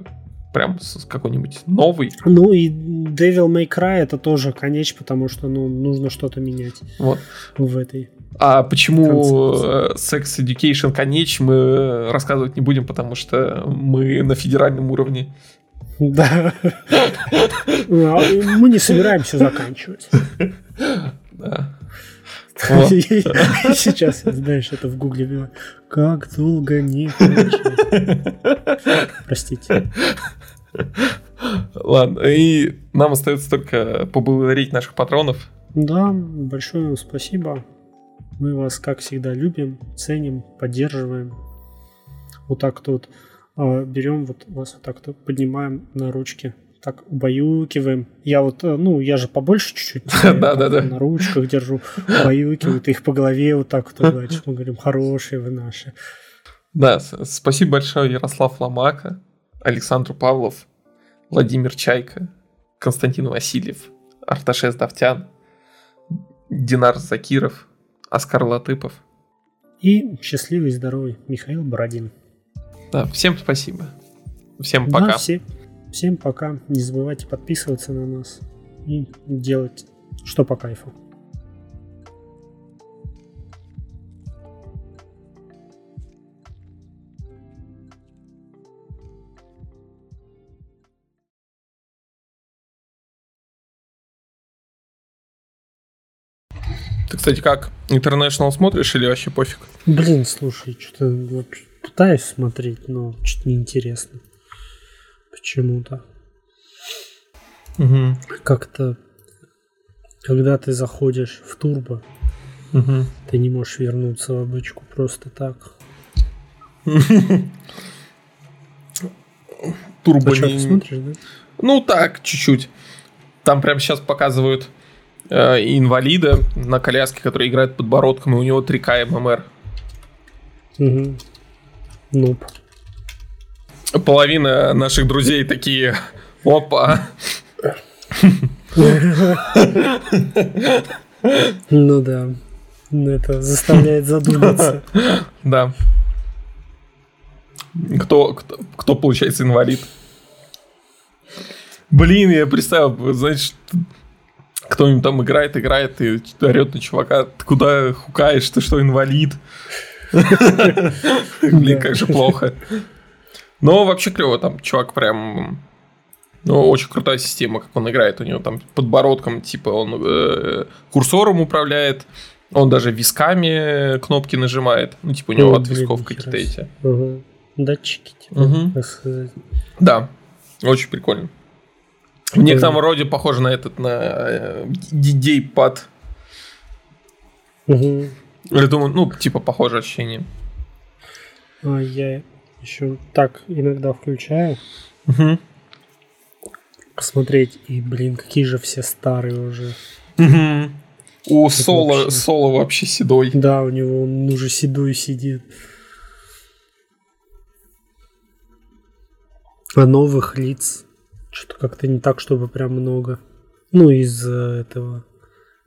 [SPEAKER 1] прям какой-нибудь новый.
[SPEAKER 2] Ну и Devil May Cry это тоже конеч, потому что ну, нужно что-то менять
[SPEAKER 1] Вот.
[SPEAKER 2] в этой.
[SPEAKER 1] А почему Sex Education конеч мы рассказывать не будем, потому что мы на федеральном уровне.
[SPEAKER 2] Да. А, Мы не собираемся заканчивать.
[SPEAKER 1] Да.
[SPEAKER 2] Сейчас, знаешь, это в гугле. Как долго не? Простите.
[SPEAKER 1] Ладно, и нам остается только поблагодарить наших патронов.
[SPEAKER 2] Да, большое вам спасибо. Мы вас, как всегда, любим, ценим, поддерживаем. Вот так вот, вот берем, вот вас вот так вот поднимаем на ручки, так убаюкиваем. Я вот, э, ну, я же побольше чуть-чуть на ручках держу, убаюкиваю, ты их по голове вот так вот гладишь. Мы говорим, хорошие вы наши.
[SPEAKER 1] Да, спасибо большое Ярослав Ломака, Александр Павлов, Владимир Чайка, Константин Васильев, Арташес Давтян, Динар Закиров, Оскар Латыпов.
[SPEAKER 2] И счастливый, здоровый Михаил Бородин.
[SPEAKER 1] Да, всем спасибо. Всем
[SPEAKER 2] Да,
[SPEAKER 1] пока.
[SPEAKER 2] все- всем пока. Не забывайте подписываться на нас и делать что по кайфу.
[SPEAKER 1] Ты, кстати, как? International смотришь или вообще пофиг?
[SPEAKER 2] Блин, слушай, что-то пытаюсь смотреть, но что-то неинтересно. Почему-то.
[SPEAKER 1] Угу.
[SPEAKER 2] Как-то, когда ты заходишь в турбо,
[SPEAKER 1] Угу.
[SPEAKER 2] ты не можешь вернуться в обычку просто так.
[SPEAKER 1] Турбо
[SPEAKER 2] А
[SPEAKER 1] не-
[SPEAKER 2] смотришь, да?
[SPEAKER 1] Ну так, чуть-чуть. Там прямо сейчас показывают э, инвалида на коляске, который играет подбородком, и у него 3К ММР.
[SPEAKER 2] Угу. Нуб.
[SPEAKER 1] Половина наших друзей такие, опа,
[SPEAKER 2] Ну да. Ну, Это заставляет задуматься.
[SPEAKER 1] да. Кто, кто, кто получается инвалид? Блин, я представил, знаешь, кто-нибудь там играет, играет и орет на чувака, ты куда хукаешь, ты что, инвалид? Блин, как же плохо. Но вообще клево, там чувак прям... Ну, очень крутая система, как он играет. У него там подбородком, типа, он э, курсором управляет, он даже висками кнопки нажимает. Ну, типа, у него
[SPEAKER 2] О,
[SPEAKER 1] от висков какие-то эти.
[SPEAKER 2] Датчики, типа.
[SPEAKER 1] Да, очень прикольно. В некотором роде похоже на этот, на э.
[SPEAKER 2] Мгм.
[SPEAKER 1] Я думаю, ну, типа, похожее ощущение.
[SPEAKER 2] Я еще так иногда включаю.
[SPEAKER 1] Мгм.
[SPEAKER 2] посмотреть, и, блин, какие же все старые уже.
[SPEAKER 1] Угу. У
[SPEAKER 2] Это
[SPEAKER 1] Соло,
[SPEAKER 2] вообще-
[SPEAKER 1] Соло вообще седой.
[SPEAKER 2] Да, у него он уже седой сидит. А новых лиц что-то как-то не так, чтобы прям много. Ну, из э, этого,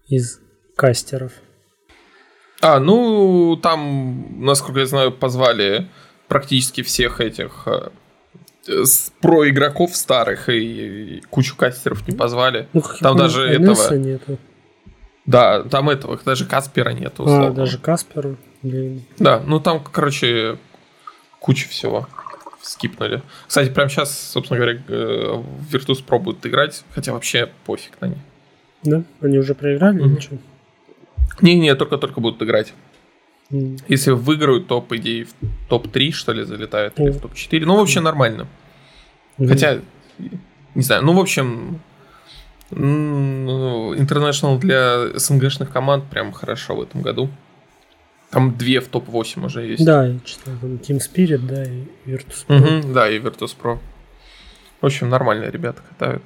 [SPEAKER 2] из кастеров.
[SPEAKER 1] А, ну, там, насколько я знаю, позвали практически всех этих э, про игроков старых и, кучу кастеров не позвали.
[SPEAKER 2] Ну,
[SPEAKER 1] Там даже этого-
[SPEAKER 2] нету.
[SPEAKER 1] Да, там этого, даже Каспера нету.
[SPEAKER 2] А, даже Каспера. Блин.
[SPEAKER 1] Да, ну там, короче, куча всего скипнули. Кстати, прямо сейчас, собственно говоря, э, Virtus пробуют играть, хотя вообще пофиг на них.
[SPEAKER 2] Да? Они уже проиграли
[SPEAKER 1] Мгм.
[SPEAKER 2] или что?
[SPEAKER 1] Не-не, только-только будут играть.
[SPEAKER 2] М.
[SPEAKER 1] Если выиграют, то, по идее, в топ-3, что ли, залетают, или в
[SPEAKER 2] О.
[SPEAKER 1] топ-4. Ну, вообще нормально.
[SPEAKER 2] Мгм.
[SPEAKER 1] Хотя, не знаю, ну, в общем, ну, International для СНГшных команд прям хорошо в этом году. Там две в топ-8 уже есть.
[SPEAKER 2] Да, я читал. Там Team Spirit, да, и Virtus. Pro.
[SPEAKER 1] Мгм, да, и Virtus Pro. В общем, нормально ребята катают.